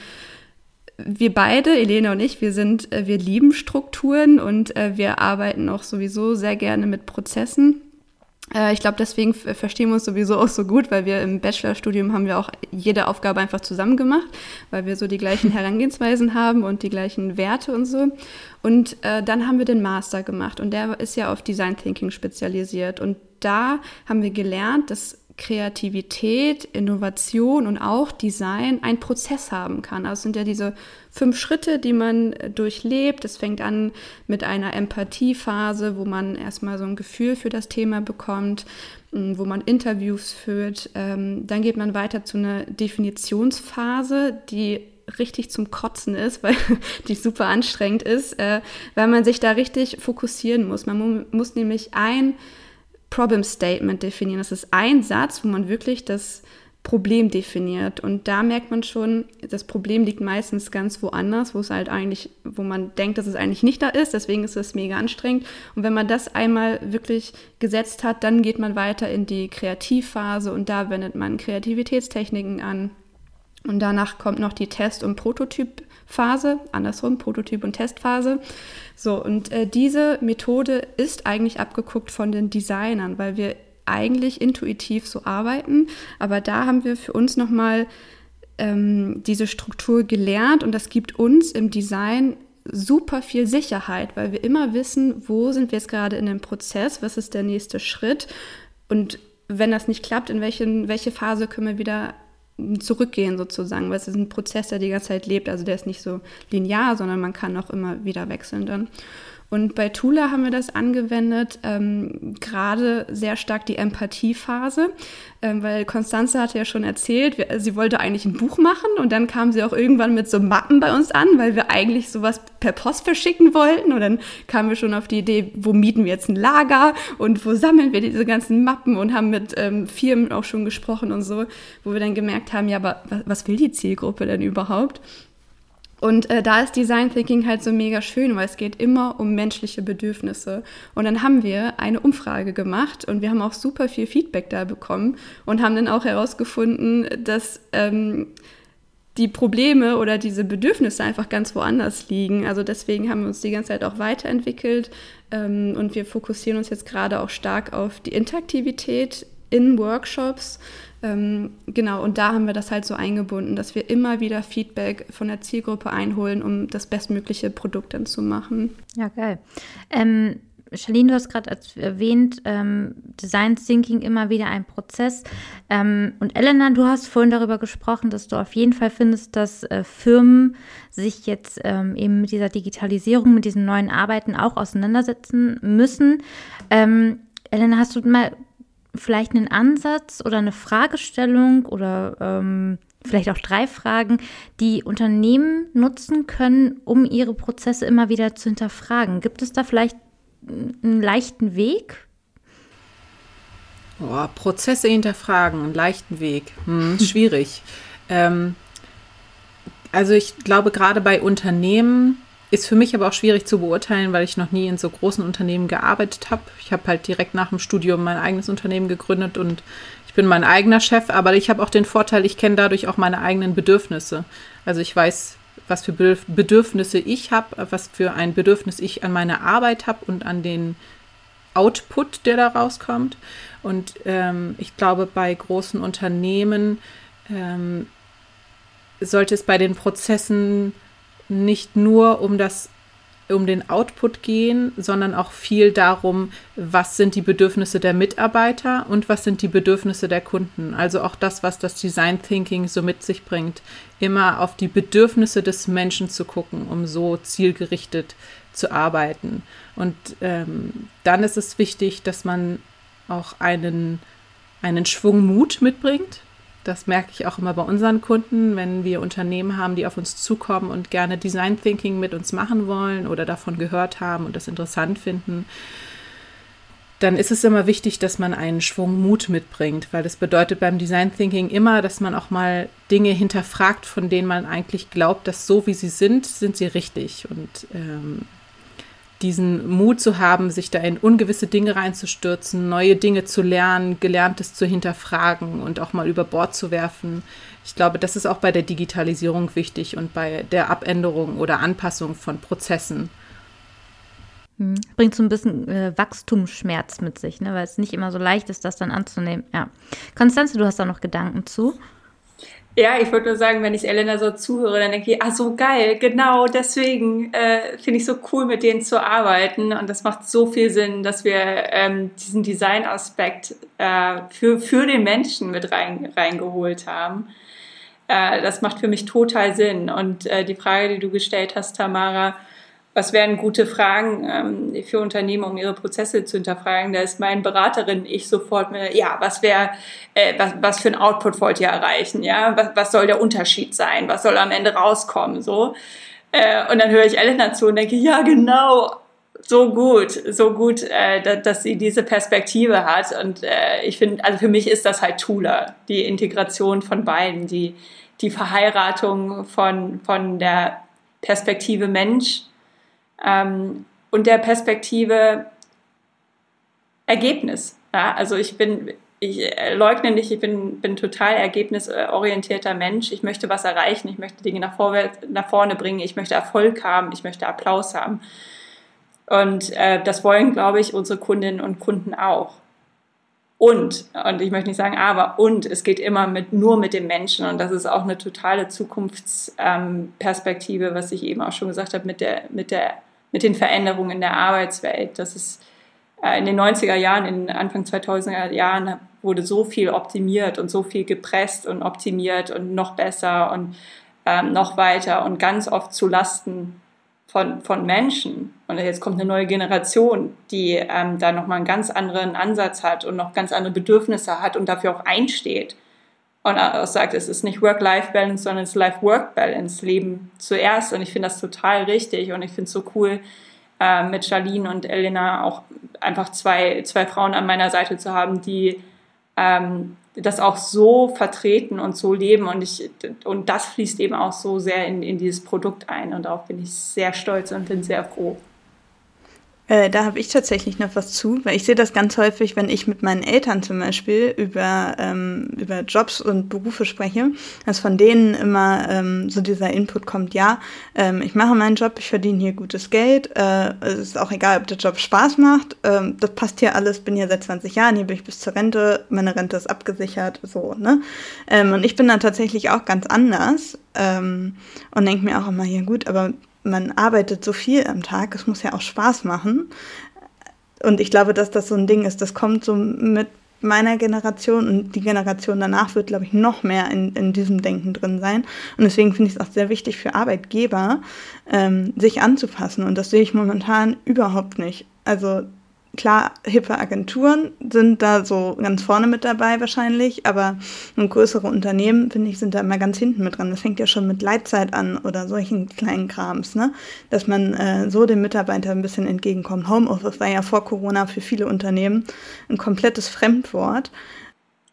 wir beide, Elena und ich, wir sind, äh, wir lieben Strukturen und äh, wir arbeiten auch sowieso sehr gerne mit Prozessen. Äh, ich glaube, deswegen verstehen wir uns sowieso auch so gut, weil wir im Bachelorstudium haben wir auch jede Aufgabe einfach zusammen gemacht, weil wir so die gleichen Herangehensweisen haben und die gleichen Werte und so. Und äh, dann haben wir den Master gemacht und der ist ja auf Design Thinking spezialisiert. Und da haben wir gelernt, dass Kreativität, Innovation und auch Design ein Prozess haben kann. Also es sind ja diese fünf Schritte, die man äh, durchlebt. Es fängt an mit einer Empathiephase, wo man erstmal so ein Gefühl für das Thema bekommt, wo man Interviews führt. Ähm, dann geht man weiter zu einer Definitionsphase, die richtig zum Kotzen ist, weil die super anstrengend ist, äh, weil man sich da richtig fokussieren muss. Man muss nämlich ein Problem Statement definieren. Das ist ein Satz, wo man wirklich das Problem definiert. Und da merkt man schon, das Problem liegt meistens ganz woanders, wo es halt eigentlich, wo man denkt, dass es eigentlich nicht da ist. Deswegen ist es mega anstrengend. Und wenn man das einmal wirklich gesetzt hat, dann geht man weiter in die Kreativphase und da wendet man Kreativitätstechniken an. Und danach kommt noch die Test- und Prototypphase, andersrum, Prototyp- und Testphase. So, und äh, diese Methode ist eigentlich abgeguckt von den Designern, weil wir eigentlich intuitiv so arbeiten. Aber da haben wir für uns nochmal ähm, diese Struktur gelernt und das gibt uns im Design super viel Sicherheit, weil wir immer wissen, wo sind wir jetzt gerade in dem Prozess, was ist der nächste Schritt und wenn das nicht klappt, in welchen, welche Phase können wir wieder zurückgehen sozusagen, weil es ist ein Prozess, der die ganze Zeit lebt. Also der ist nicht so linear, sondern man kann auch immer wieder wechseln dann. Und bei Tula haben wir das angewendet, ähm, gerade sehr stark die Empathiephase, ähm, weil Konstanze hatte ja schon erzählt, wir, sie wollte eigentlich ein Buch machen und dann kam sie auch irgendwann mit so Mappen bei uns an, weil wir eigentlich sowas per Post verschicken wollten und dann kamen wir schon auf die Idee, wo mieten wir jetzt ein Lager und wo sammeln wir diese ganzen Mappen und haben mit ähm, Firmen auch schon gesprochen und so, wo wir dann gemerkt haben, ja, aber was, was will die Zielgruppe denn überhaupt? Und äh, da ist Design Thinking halt so mega schön, weil es geht immer um menschliche Bedürfnisse. Und dann haben wir eine Umfrage gemacht und wir haben auch super viel Feedback da bekommen und haben dann auch herausgefunden, dass ähm, die Probleme oder diese Bedürfnisse einfach ganz woanders liegen. Also deswegen haben wir uns die ganze Zeit auch weiterentwickelt ähm, und wir fokussieren uns jetzt gerade auch stark auf die Interaktivität in Workshops ähm, genau, und da haben wir das halt so eingebunden, dass wir immer wieder Feedback von der Zielgruppe einholen, um das bestmögliche Produkt dann zu machen. Ja, geil. Ähm, Charlene, du hast gerade erwähnt, ähm, Design Thinking immer wieder ein Prozess. Ähm, und Elena, du hast vorhin darüber gesprochen, dass du auf jeden Fall findest, dass äh, Firmen sich jetzt ähm, eben mit dieser Digitalisierung, mit diesen neuen Arbeiten auch auseinandersetzen müssen. Ähm, Elena, hast du mal vielleicht einen Ansatz oder eine Fragestellung oder ähm, vielleicht auch drei Fragen, die Unternehmen nutzen können, um ihre Prozesse immer wieder zu hinterfragen. Gibt es da vielleicht einen leichten Weg? Oh, Prozesse hinterfragen, einen leichten Weg. Hm, schwierig. ähm, also ich glaube, gerade bei Unternehmen ist für mich aber auch schwierig zu beurteilen, weil ich noch nie in so großen Unternehmen gearbeitet habe. Ich habe halt direkt nach dem Studium mein eigenes Unternehmen gegründet und ich bin mein eigener Chef, aber ich habe auch den Vorteil, ich kenne dadurch auch meine eigenen Bedürfnisse. Also ich weiß, was für Bedürfnisse ich habe, was für ein Bedürfnis ich an meine Arbeit habe und an den Output, der da rauskommt. Und ähm, ich glaube, bei großen Unternehmen ähm, sollte es bei den Prozessen nicht nur um das um den Output gehen, sondern auch viel darum, was sind die Bedürfnisse der Mitarbeiter und was sind die Bedürfnisse der Kunden. Also auch das, was das Design Thinking so mit sich bringt, immer auf die Bedürfnisse des Menschen zu gucken, um so zielgerichtet zu arbeiten. Und ähm, dann ist es wichtig, dass man auch einen, einen Schwung Mut mitbringt. Das merke ich auch immer bei unseren Kunden, wenn wir Unternehmen haben, die auf uns zukommen und gerne Design Thinking mit uns machen wollen oder davon gehört haben und das interessant finden. Dann ist es immer wichtig, dass man einen Schwung Mut mitbringt, weil das bedeutet beim Design Thinking immer, dass man auch mal Dinge hinterfragt, von denen man eigentlich glaubt, dass so wie sie sind, sind sie richtig. Und ähm, diesen Mut zu haben, sich da in ungewisse Dinge reinzustürzen, neue Dinge zu lernen, Gelerntes zu hinterfragen und auch mal über Bord zu werfen. Ich glaube, das ist auch bei der Digitalisierung wichtig und bei der Abänderung oder Anpassung von Prozessen. Hm. Bringt so ein bisschen äh, Wachstumsschmerz mit sich, ne? weil es nicht immer so leicht ist, das dann anzunehmen. Ja. Konstanze, du hast da noch Gedanken zu? Ja, ich würde nur sagen, wenn ich Elena so zuhöre, dann denke ich, ah, so geil, genau deswegen äh, finde ich so cool, mit denen zu arbeiten. Und das macht so viel Sinn, dass wir ähm, diesen Design-Aspekt äh, für, für den Menschen mit rein, reingeholt haben. Äh, das macht für mich total Sinn. Und äh, die Frage, die du gestellt hast, Tamara, was wären gute Fragen ähm, für Unternehmen, um ihre Prozesse zu hinterfragen? Da ist mein Beraterin ich sofort mit, ja, was wäre, äh, was, was für ein Output wollt ihr erreichen? Ja, was, was soll der Unterschied sein? Was soll am Ende rauskommen? So. Äh, und dann höre ich Elena zu und denke, ja, genau, so gut, so gut, äh, dass, dass sie diese Perspektive hat. Und äh, ich finde, also für mich ist das halt Tula, die Integration von beiden, die, die Verheiratung von, von der Perspektive Mensch ähm, und der Perspektive Ergebnis. Ja, also ich bin, ich leugne nicht, ich bin, bin total ergebnisorientierter Mensch. Ich möchte was erreichen, ich möchte Dinge nach, vorwärts, nach vorne bringen, ich möchte Erfolg haben, ich möchte Applaus haben. Und äh, das wollen, glaube ich, unsere Kundinnen und Kunden auch. Und, und ich möchte nicht sagen aber, und es geht immer mit, nur mit dem Menschen. Und das ist auch eine totale Zukunftsperspektive, ähm, was ich eben auch schon gesagt habe, mit der, mit der mit den Veränderungen in der Arbeitswelt. Das ist äh, in den 90er Jahren, in Anfang 2000er Jahren wurde so viel optimiert und so viel gepresst und optimiert und noch besser und ähm, noch weiter und ganz oft zu Lasten von, von Menschen. Und jetzt kommt eine neue Generation, die ähm, da nochmal einen ganz anderen Ansatz hat und noch ganz andere Bedürfnisse hat und dafür auch einsteht und sagt, es ist nicht Work-Life-Balance, sondern es ist Life-Work-Balance, Leben zuerst. Und ich finde das total richtig und ich finde es so cool, äh, mit Charlene und Elena auch einfach zwei, zwei Frauen an meiner Seite zu haben, die ähm, das auch so vertreten und so leben. Und, ich, und das fließt eben auch so sehr in, in dieses Produkt ein. Und darauf bin ich sehr stolz und bin sehr froh. Äh, da habe ich tatsächlich noch was zu, weil ich sehe das ganz häufig, wenn ich mit meinen Eltern zum Beispiel über, ähm, über Jobs und Berufe spreche, dass von denen immer ähm, so dieser Input kommt, ja, ähm, ich mache meinen Job, ich verdiene hier gutes Geld, äh, es ist auch egal, ob der Job Spaß macht, ähm, das passt hier alles, bin hier seit 20 Jahren, hier bin ich bis zur Rente, meine Rente ist abgesichert, so, ne? Ähm, und ich bin da tatsächlich auch ganz anders ähm, und denke mir auch immer, ja gut, aber man arbeitet so viel am Tag, es muss ja auch Spaß machen. Und ich glaube, dass das so ein Ding ist, das kommt so mit meiner Generation und die Generation danach wird, glaube ich, noch mehr in, in diesem Denken drin sein. Und deswegen finde ich es auch sehr wichtig für Arbeitgeber, ähm, sich anzupassen. Und das sehe ich momentan überhaupt nicht. Also klar, hippe Agenturen sind da so ganz vorne mit dabei wahrscheinlich, aber größere Unternehmen, finde ich, sind da immer ganz hinten mit dran. Das fängt ja schon mit Leitzeit an oder solchen kleinen Krams, ne? Dass man äh, so den Mitarbeitern ein bisschen entgegenkommt. Homeoffice war ja vor Corona für viele Unternehmen ein komplettes Fremdwort.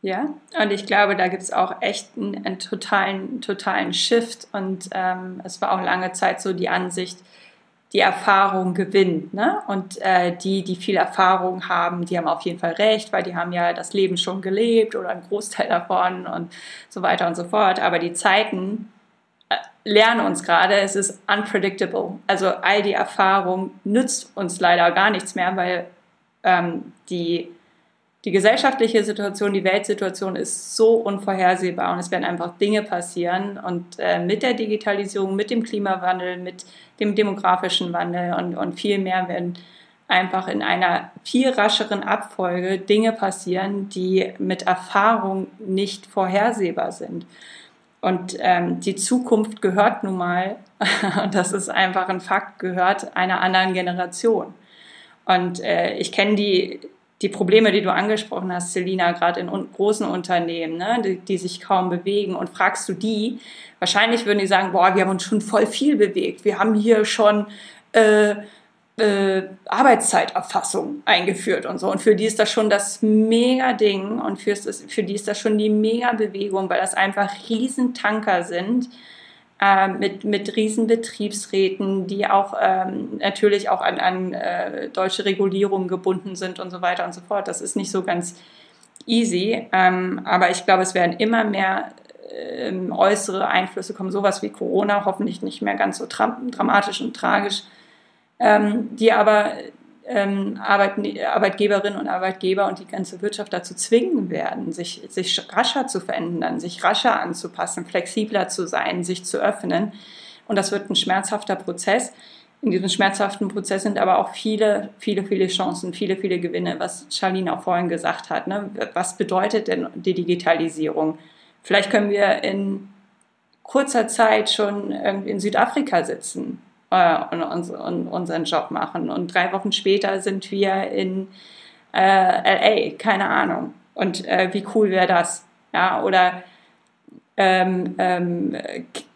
Ja, und ich glaube, da gibt es auch echt einen, einen, totalen, totalen Shift. Und ähm, es war auch lange Zeit so die Ansicht, die Erfahrung gewinnt. Ne? Und äh, die, die viel Erfahrung haben, die haben auf jeden Fall recht, weil die haben ja das Leben schon gelebt oder einen Großteil davon und so weiter und so fort. Aber die Zeiten äh, lernen uns gerade, es ist unpredictable. Also all die Erfahrung nützt uns leider gar nichts mehr, weil ähm, die die gesellschaftliche Situation, die Weltsituation ist so unvorhersehbar und es werden einfach Dinge passieren. Und äh, mit der Digitalisierung, mit dem Klimawandel, mit dem demografischen Wandel und, und viel mehr werden einfach in einer viel rascheren Abfolge Dinge passieren, die mit Erfahrung nicht vorhersehbar sind. Und ähm, die Zukunft gehört nun mal, das ist einfach ein Fakt, gehört einer anderen Generation. Und äh, ich kenne die, die Probleme, die du angesprochen hast, Selina, gerade in un großen Unternehmen, ne, die, die, sich kaum bewegen. Und fragst du die, wahrscheinlich würden die sagen, boah, wir haben uns schon voll viel bewegt. Wir haben hier schon äh, äh, Arbeitszeiterfassung eingeführt und so. Und für die ist das schon das Mega-Ding und für, für die ist das schon die Mega-Bewegung, weil das einfach Riesentanker sind mit, mit riesen Betriebsräten, die auch ähm, natürlich auch an, an äh, deutsche Regulierungen gebunden sind und so weiter und so fort. Das ist nicht so ganz easy, ähm, aber ich glaube, es werden immer mehr ähm, äußere Einflüsse kommen, sowas wie Corona, hoffentlich nicht mehr ganz so dramatisch und tragisch, ähm, die aber ähm, Arbeit, Arbeitgeberinnen und Arbeitgeber und die ganze Wirtschaft dazu zwingen werden, sich, sich rascher zu verändern, sich rascher anzupassen, flexibler zu sein, sich zu öffnen. Und das wird ein schmerzhafter Prozess. In diesem schmerzhaften Prozess sind aber auch viele, viele, viele Chancen, viele, viele Gewinne, was Charlene auch vorhin gesagt hat. Ne? Was bedeutet denn die Digitalisierung? Vielleicht können wir in kurzer Zeit schon in Südafrika sitzen äh, und, und, unseren Job machen. Und drei Wochen später sind wir in äh, LA, keine Ahnung. Und äh, wie cool wäre das? Ja, oder ähm, ähm,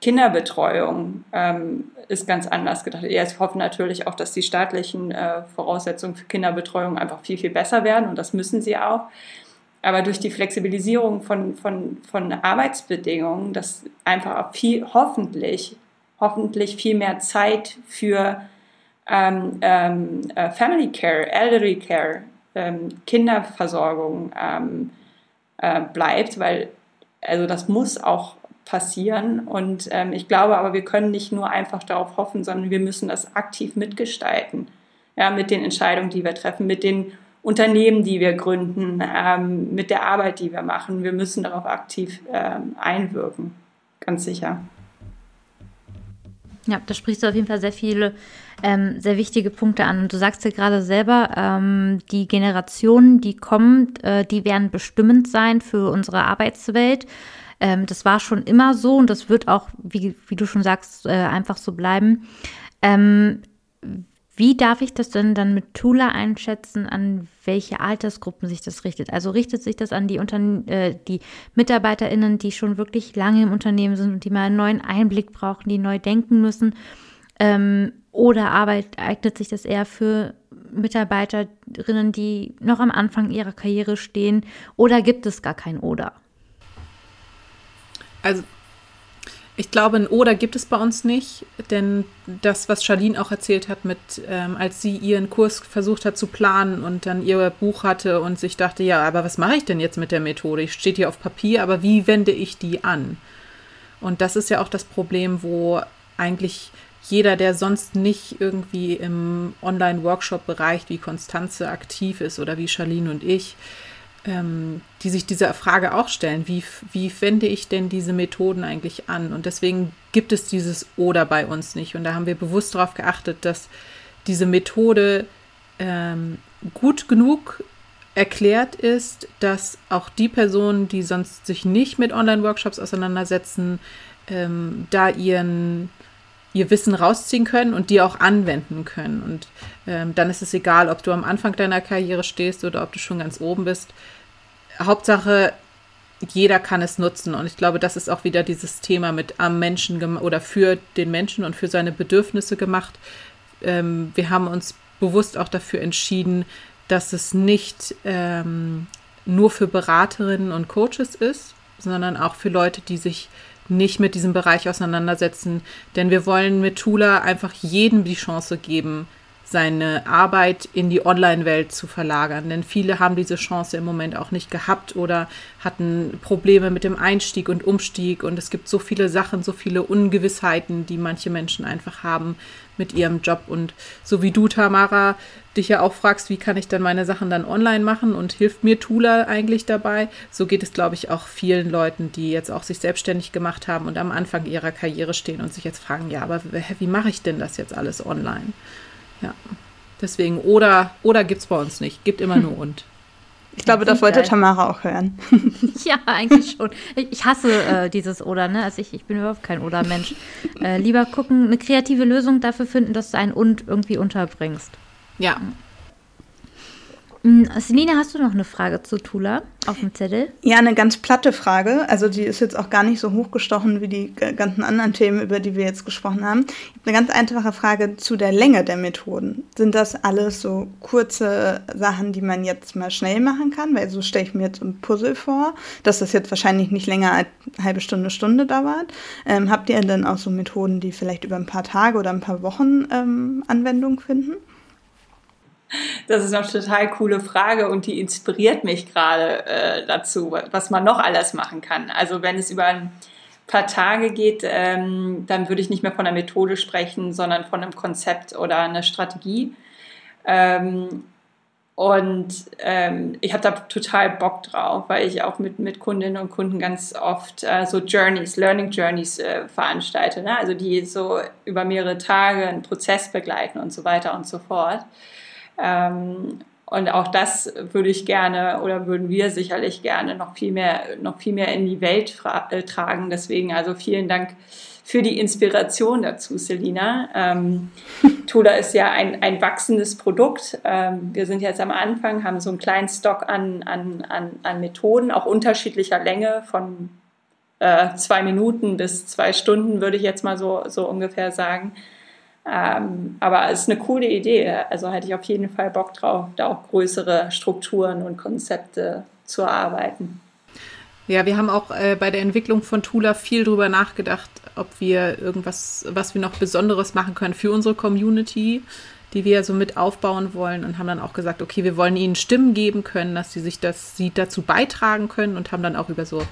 Kinderbetreuung ähm, ist ganz anders gedacht. Ja, ich hoffe natürlich auch, dass die staatlichen äh, Voraussetzungen für Kinderbetreuung einfach viel, viel besser werden und das müssen sie auch. Aber durch die Flexibilisierung von, von, von Arbeitsbedingungen, dass einfach viel, hoffentlich hoffentlich viel mehr Zeit für ähm, ähm, äh, Family Care, Elderly Care, ähm, Kinderversorgung ähm, äh, bleibt, weil also das muss auch passieren und ähm, ich glaube aber, wir können nicht nur einfach darauf hoffen, sondern wir müssen das aktiv mitgestalten, ja, mit den Entscheidungen, die wir treffen, mit den Unternehmen, die wir gründen, ähm, mit der Arbeit, die wir machen. Wir müssen darauf aktiv einwirken, ganz sicher. Ja, da sprichst du auf jeden Fall sehr viele ähm, sehr wichtige Punkte an. Und du sagst ja gerade selber, ähm, die Generationen, die kommen, äh, die werden bestimmend sein für unsere Arbeitswelt. Ähm, das war schon immer so und das wird auch, wie, wie du schon sagst, äh, einfach so bleiben. Wie darf ich das denn dann mit Tula einschätzen, an welche Altersgruppen sich das richtet? Also richtet sich das an die, Unterne äh, die MitarbeiterInnen, die schon wirklich lange im Unternehmen sind und die mal einen neuen Einblick brauchen, die neu denken müssen? Ähm, oder Arbeit, eignet sich das eher für Mitarbeiterinnen, die noch am Anfang ihrer Karriere stehen? Oder gibt es gar kein Oder? Also ich glaube, ein Oder gibt es bei uns nicht, denn das, was Charlene auch erzählt hat, mit ähm, als sie ihren Kurs versucht hat zu planen und dann ihr Buch hatte und sich dachte, ja, aber was mache ich denn jetzt mit der Methode? Ich steht hier auf Papier, aber wie wende ich die an? Und das ist ja auch das Problem, wo eigentlich jeder, der sonst nicht irgendwie im Online-Workshop-Bereich wie Konstanze aktiv ist oder wie Charlene und ich, ähm, die sich diese Frage auch stellen, wie, wie wende ich denn diese Methoden eigentlich an? Und deswegen gibt es dieses Oder bei uns nicht. Und da haben wir bewusst darauf geachtet, dass diese Methode ähm, gut genug erklärt ist, dass auch die Personen, die sonst sich nicht mit Online-Workshops auseinandersetzen, ähm, da ihren ihr Wissen rausziehen können und die auch anwenden können. Und ähm, dann ist es egal, ob du am Anfang deiner Karriere stehst oder ob du schon ganz oben bist. Hauptsache, jeder kann es nutzen. Und ich glaube, das ist auch wieder dieses Thema mit am Menschen oder für den Menschen und für seine Bedürfnisse gemacht. Ähm, wir haben uns bewusst auch dafür entschieden, dass es nicht ähm, nur für Beraterinnen und Coaches ist, sondern auch für Leute, die sich nicht mit diesem Bereich auseinandersetzen. Denn wir wollen mit Tula einfach jedem die Chance geben, seine Arbeit in die Online-Welt zu verlagern. Denn viele haben diese Chance im Moment auch nicht gehabt oder hatten Probleme mit dem Einstieg und Umstieg. Und es gibt so viele Sachen, so viele Ungewissheiten, die manche Menschen einfach haben mit ihrem Job. Und so wie du, Tamara, dich ja auch fragst, wie kann ich dann meine Sachen dann online machen und hilft mir Tula eigentlich dabei, so geht es, glaube ich, auch vielen Leuten, die jetzt auch sich selbstständig gemacht haben und am Anfang ihrer Karriere stehen und sich jetzt fragen, ja, aber wie mache ich denn das jetzt alles online? Ja. Deswegen, oder, oder gibt es bei uns nicht. Gibt immer nur und. Ich glaube, das wollte Tamara auch hören. ja, eigentlich schon. Ich hasse äh, dieses Oder, ne? Also ich, ich bin überhaupt kein Oder-Mensch. Äh, lieber gucken, eine kreative Lösung dafür finden, dass du ein Und irgendwie unterbringst. Ja. Hm, Selina, hast du noch eine Frage zu Tula auf dem Zettel? Ja, eine ganz platte Frage. Also die ist jetzt auch gar nicht so hochgestochen wie die ganzen anderen Themen, über die wir jetzt gesprochen haben. Eine ganz einfache Frage zu der Länge der Methoden. Sind das alles so kurze Sachen, die man jetzt mal schnell machen kann? Weil so stelle ich mir jetzt ein Puzzle vor, dass das jetzt wahrscheinlich nicht länger als eine halbe Stunde, Stunde dauert. Ähm, habt ihr denn auch so Methoden, die vielleicht über ein paar Tage oder ein paar Wochen ähm, Anwendung finden? Das ist eine total coole Frage und die inspiriert mich gerade äh, dazu, was man noch alles machen kann. Also wenn es über ein paar Tage geht, ähm, dann würde ich nicht mehr von einer Methode sprechen, sondern von einem Konzept oder einer Strategie. Ähm, und ähm, ich habe da total Bock drauf, weil ich auch mit, mit Kundinnen und Kunden ganz oft äh, so Journeys, Learning Journeys äh, veranstalte. Ne? Also die so über mehrere Tage einen Prozess begleiten und so weiter und so fort. Ähm, und auch das würde ich gerne oder würden wir sicherlich gerne noch viel mehr, noch viel mehr in die Welt äh, tragen. Deswegen also vielen Dank für die Inspiration dazu, Selina. Ähm, Tula ist ja ein, ein wachsendes Produkt. Ähm, wir sind jetzt am Anfang, haben so einen kleinen Stock an, an, an, an Methoden, auch unterschiedlicher Länge von äh, zwei Minuten bis zwei Stunden, würde ich jetzt mal so, so ungefähr sagen. Ähm, aber es ist eine coole Idee. Also hätte ich auf jeden Fall Bock drauf, da auch größere Strukturen und Konzepte zu erarbeiten. Ja, wir haben auch äh, bei der Entwicklung von Tula viel drüber nachgedacht, ob wir irgendwas, was wir noch Besonderes machen können für unsere Community, die wir so mit aufbauen wollen und haben dann auch gesagt, okay, wir wollen ihnen Stimmen geben können, dass sie sich das, sie dazu beitragen können und haben dann auch über so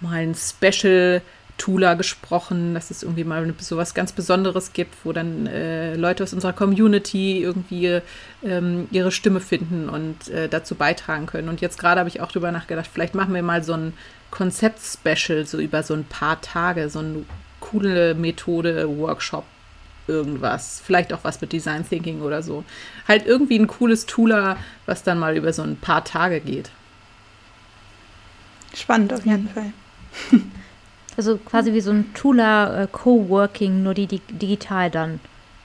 mal ein Special Tula gesprochen, dass es irgendwie mal so was ganz Besonderes gibt, wo dann äh, Leute aus unserer Community irgendwie ähm, ihre Stimme finden und äh, dazu beitragen können. Und jetzt gerade habe ich auch drüber nachgedacht, vielleicht machen wir mal so ein Konzept-Special, so über so ein paar Tage, so eine coole Methode, Workshop, irgendwas. Vielleicht auch was mit Design Thinking oder so. Halt irgendwie ein cooles Tula, was dann mal über so ein paar Tage geht. Spannend auf jeden Fall. Also quasi wie so ein Tula äh, Coworking, nur die, die digital dann.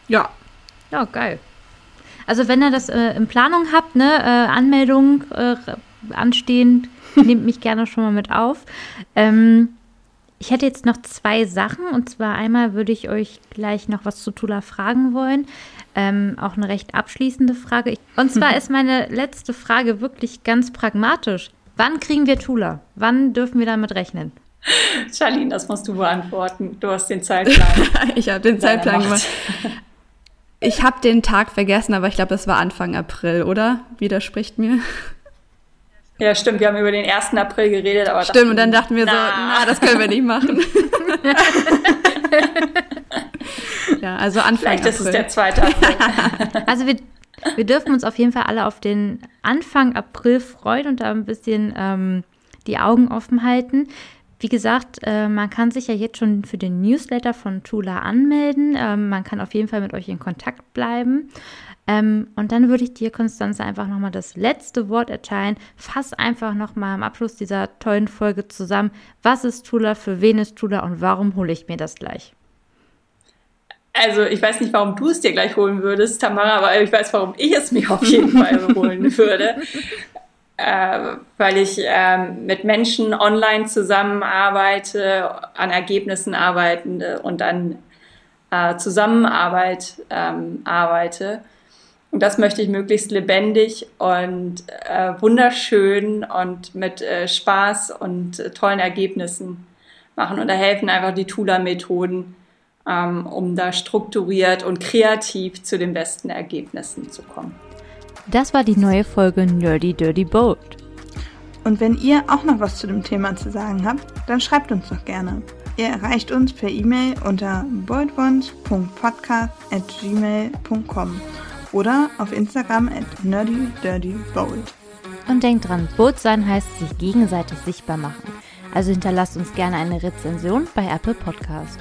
Ja. Ja, geil. Also wenn ihr das äh, in Planung habt, ne, äh, Anmeldung äh, anstehend, nehmt mich gerne schon mal mit auf. Ähm, ich hätte jetzt noch zwei Sachen und zwar einmal würde ich euch gleich noch was zu Tula fragen wollen. Ähm, auch eine recht abschließende Frage. Und zwar ist meine letzte Frage wirklich ganz pragmatisch. Wann kriegen wir Tula? Wann dürfen wir damit rechnen? Charlene, das musst du beantworten. Du hast den Zeitplan. ich habe den Zeitplan gemacht. Ich habe den Tag vergessen, aber ich glaube, es war Anfang April, oder? Widerspricht mir. Ja, stimmt. Wir haben über den 1. April geredet, aber. Stimmt, und dann dachten wir na. so, na, das können wir nicht machen. ja, also Anfang Vielleicht April. ist es der 2. April. also wir, wir dürfen uns auf jeden Fall alle auf den Anfang April freuen und da ein bisschen ähm, die Augen offen halten. Wie gesagt, äh, man kann sich ja jetzt schon für den Newsletter von Tula anmelden. Ähm, man kann auf jeden Fall mit euch in Kontakt bleiben. Ähm, und dann würde ich dir, Konstanze, einfach nochmal das letzte Wort erteilen. Fass einfach nochmal am Abschluss dieser tollen Folge zusammen. Was ist Tula, für wen ist Tula und warum hole ich mir das gleich? Also ich weiß nicht, warum du es dir gleich holen würdest, Tamara, aber ich weiß, warum ich es mir auf jeden Fall holen würde äh, weil ich äh, mit Menschen online zusammenarbeite, an Ergebnissen arbeite und an äh, Zusammenarbeit ähm, arbeite. Und das möchte ich möglichst lebendig und äh, wunderschön und mit äh, Spaß und äh, tollen Ergebnissen machen. Und da helfen einfach die Tula-Methoden, ähm, um da strukturiert und kreativ zu den besten Ergebnissen zu kommen. Das war die neue Folge Nerdy Dirty Bold. Und wenn ihr auch noch was zu dem Thema zu sagen habt, dann schreibt uns doch gerne. Ihr erreicht uns per E-Mail unter boldones.podcast.gmail.com oder auf Instagram at nerdydirtybold. Und denkt dran, Bold sein heißt sich gegenseitig sichtbar machen. Also hinterlasst uns gerne eine Rezension bei Apple Podcast.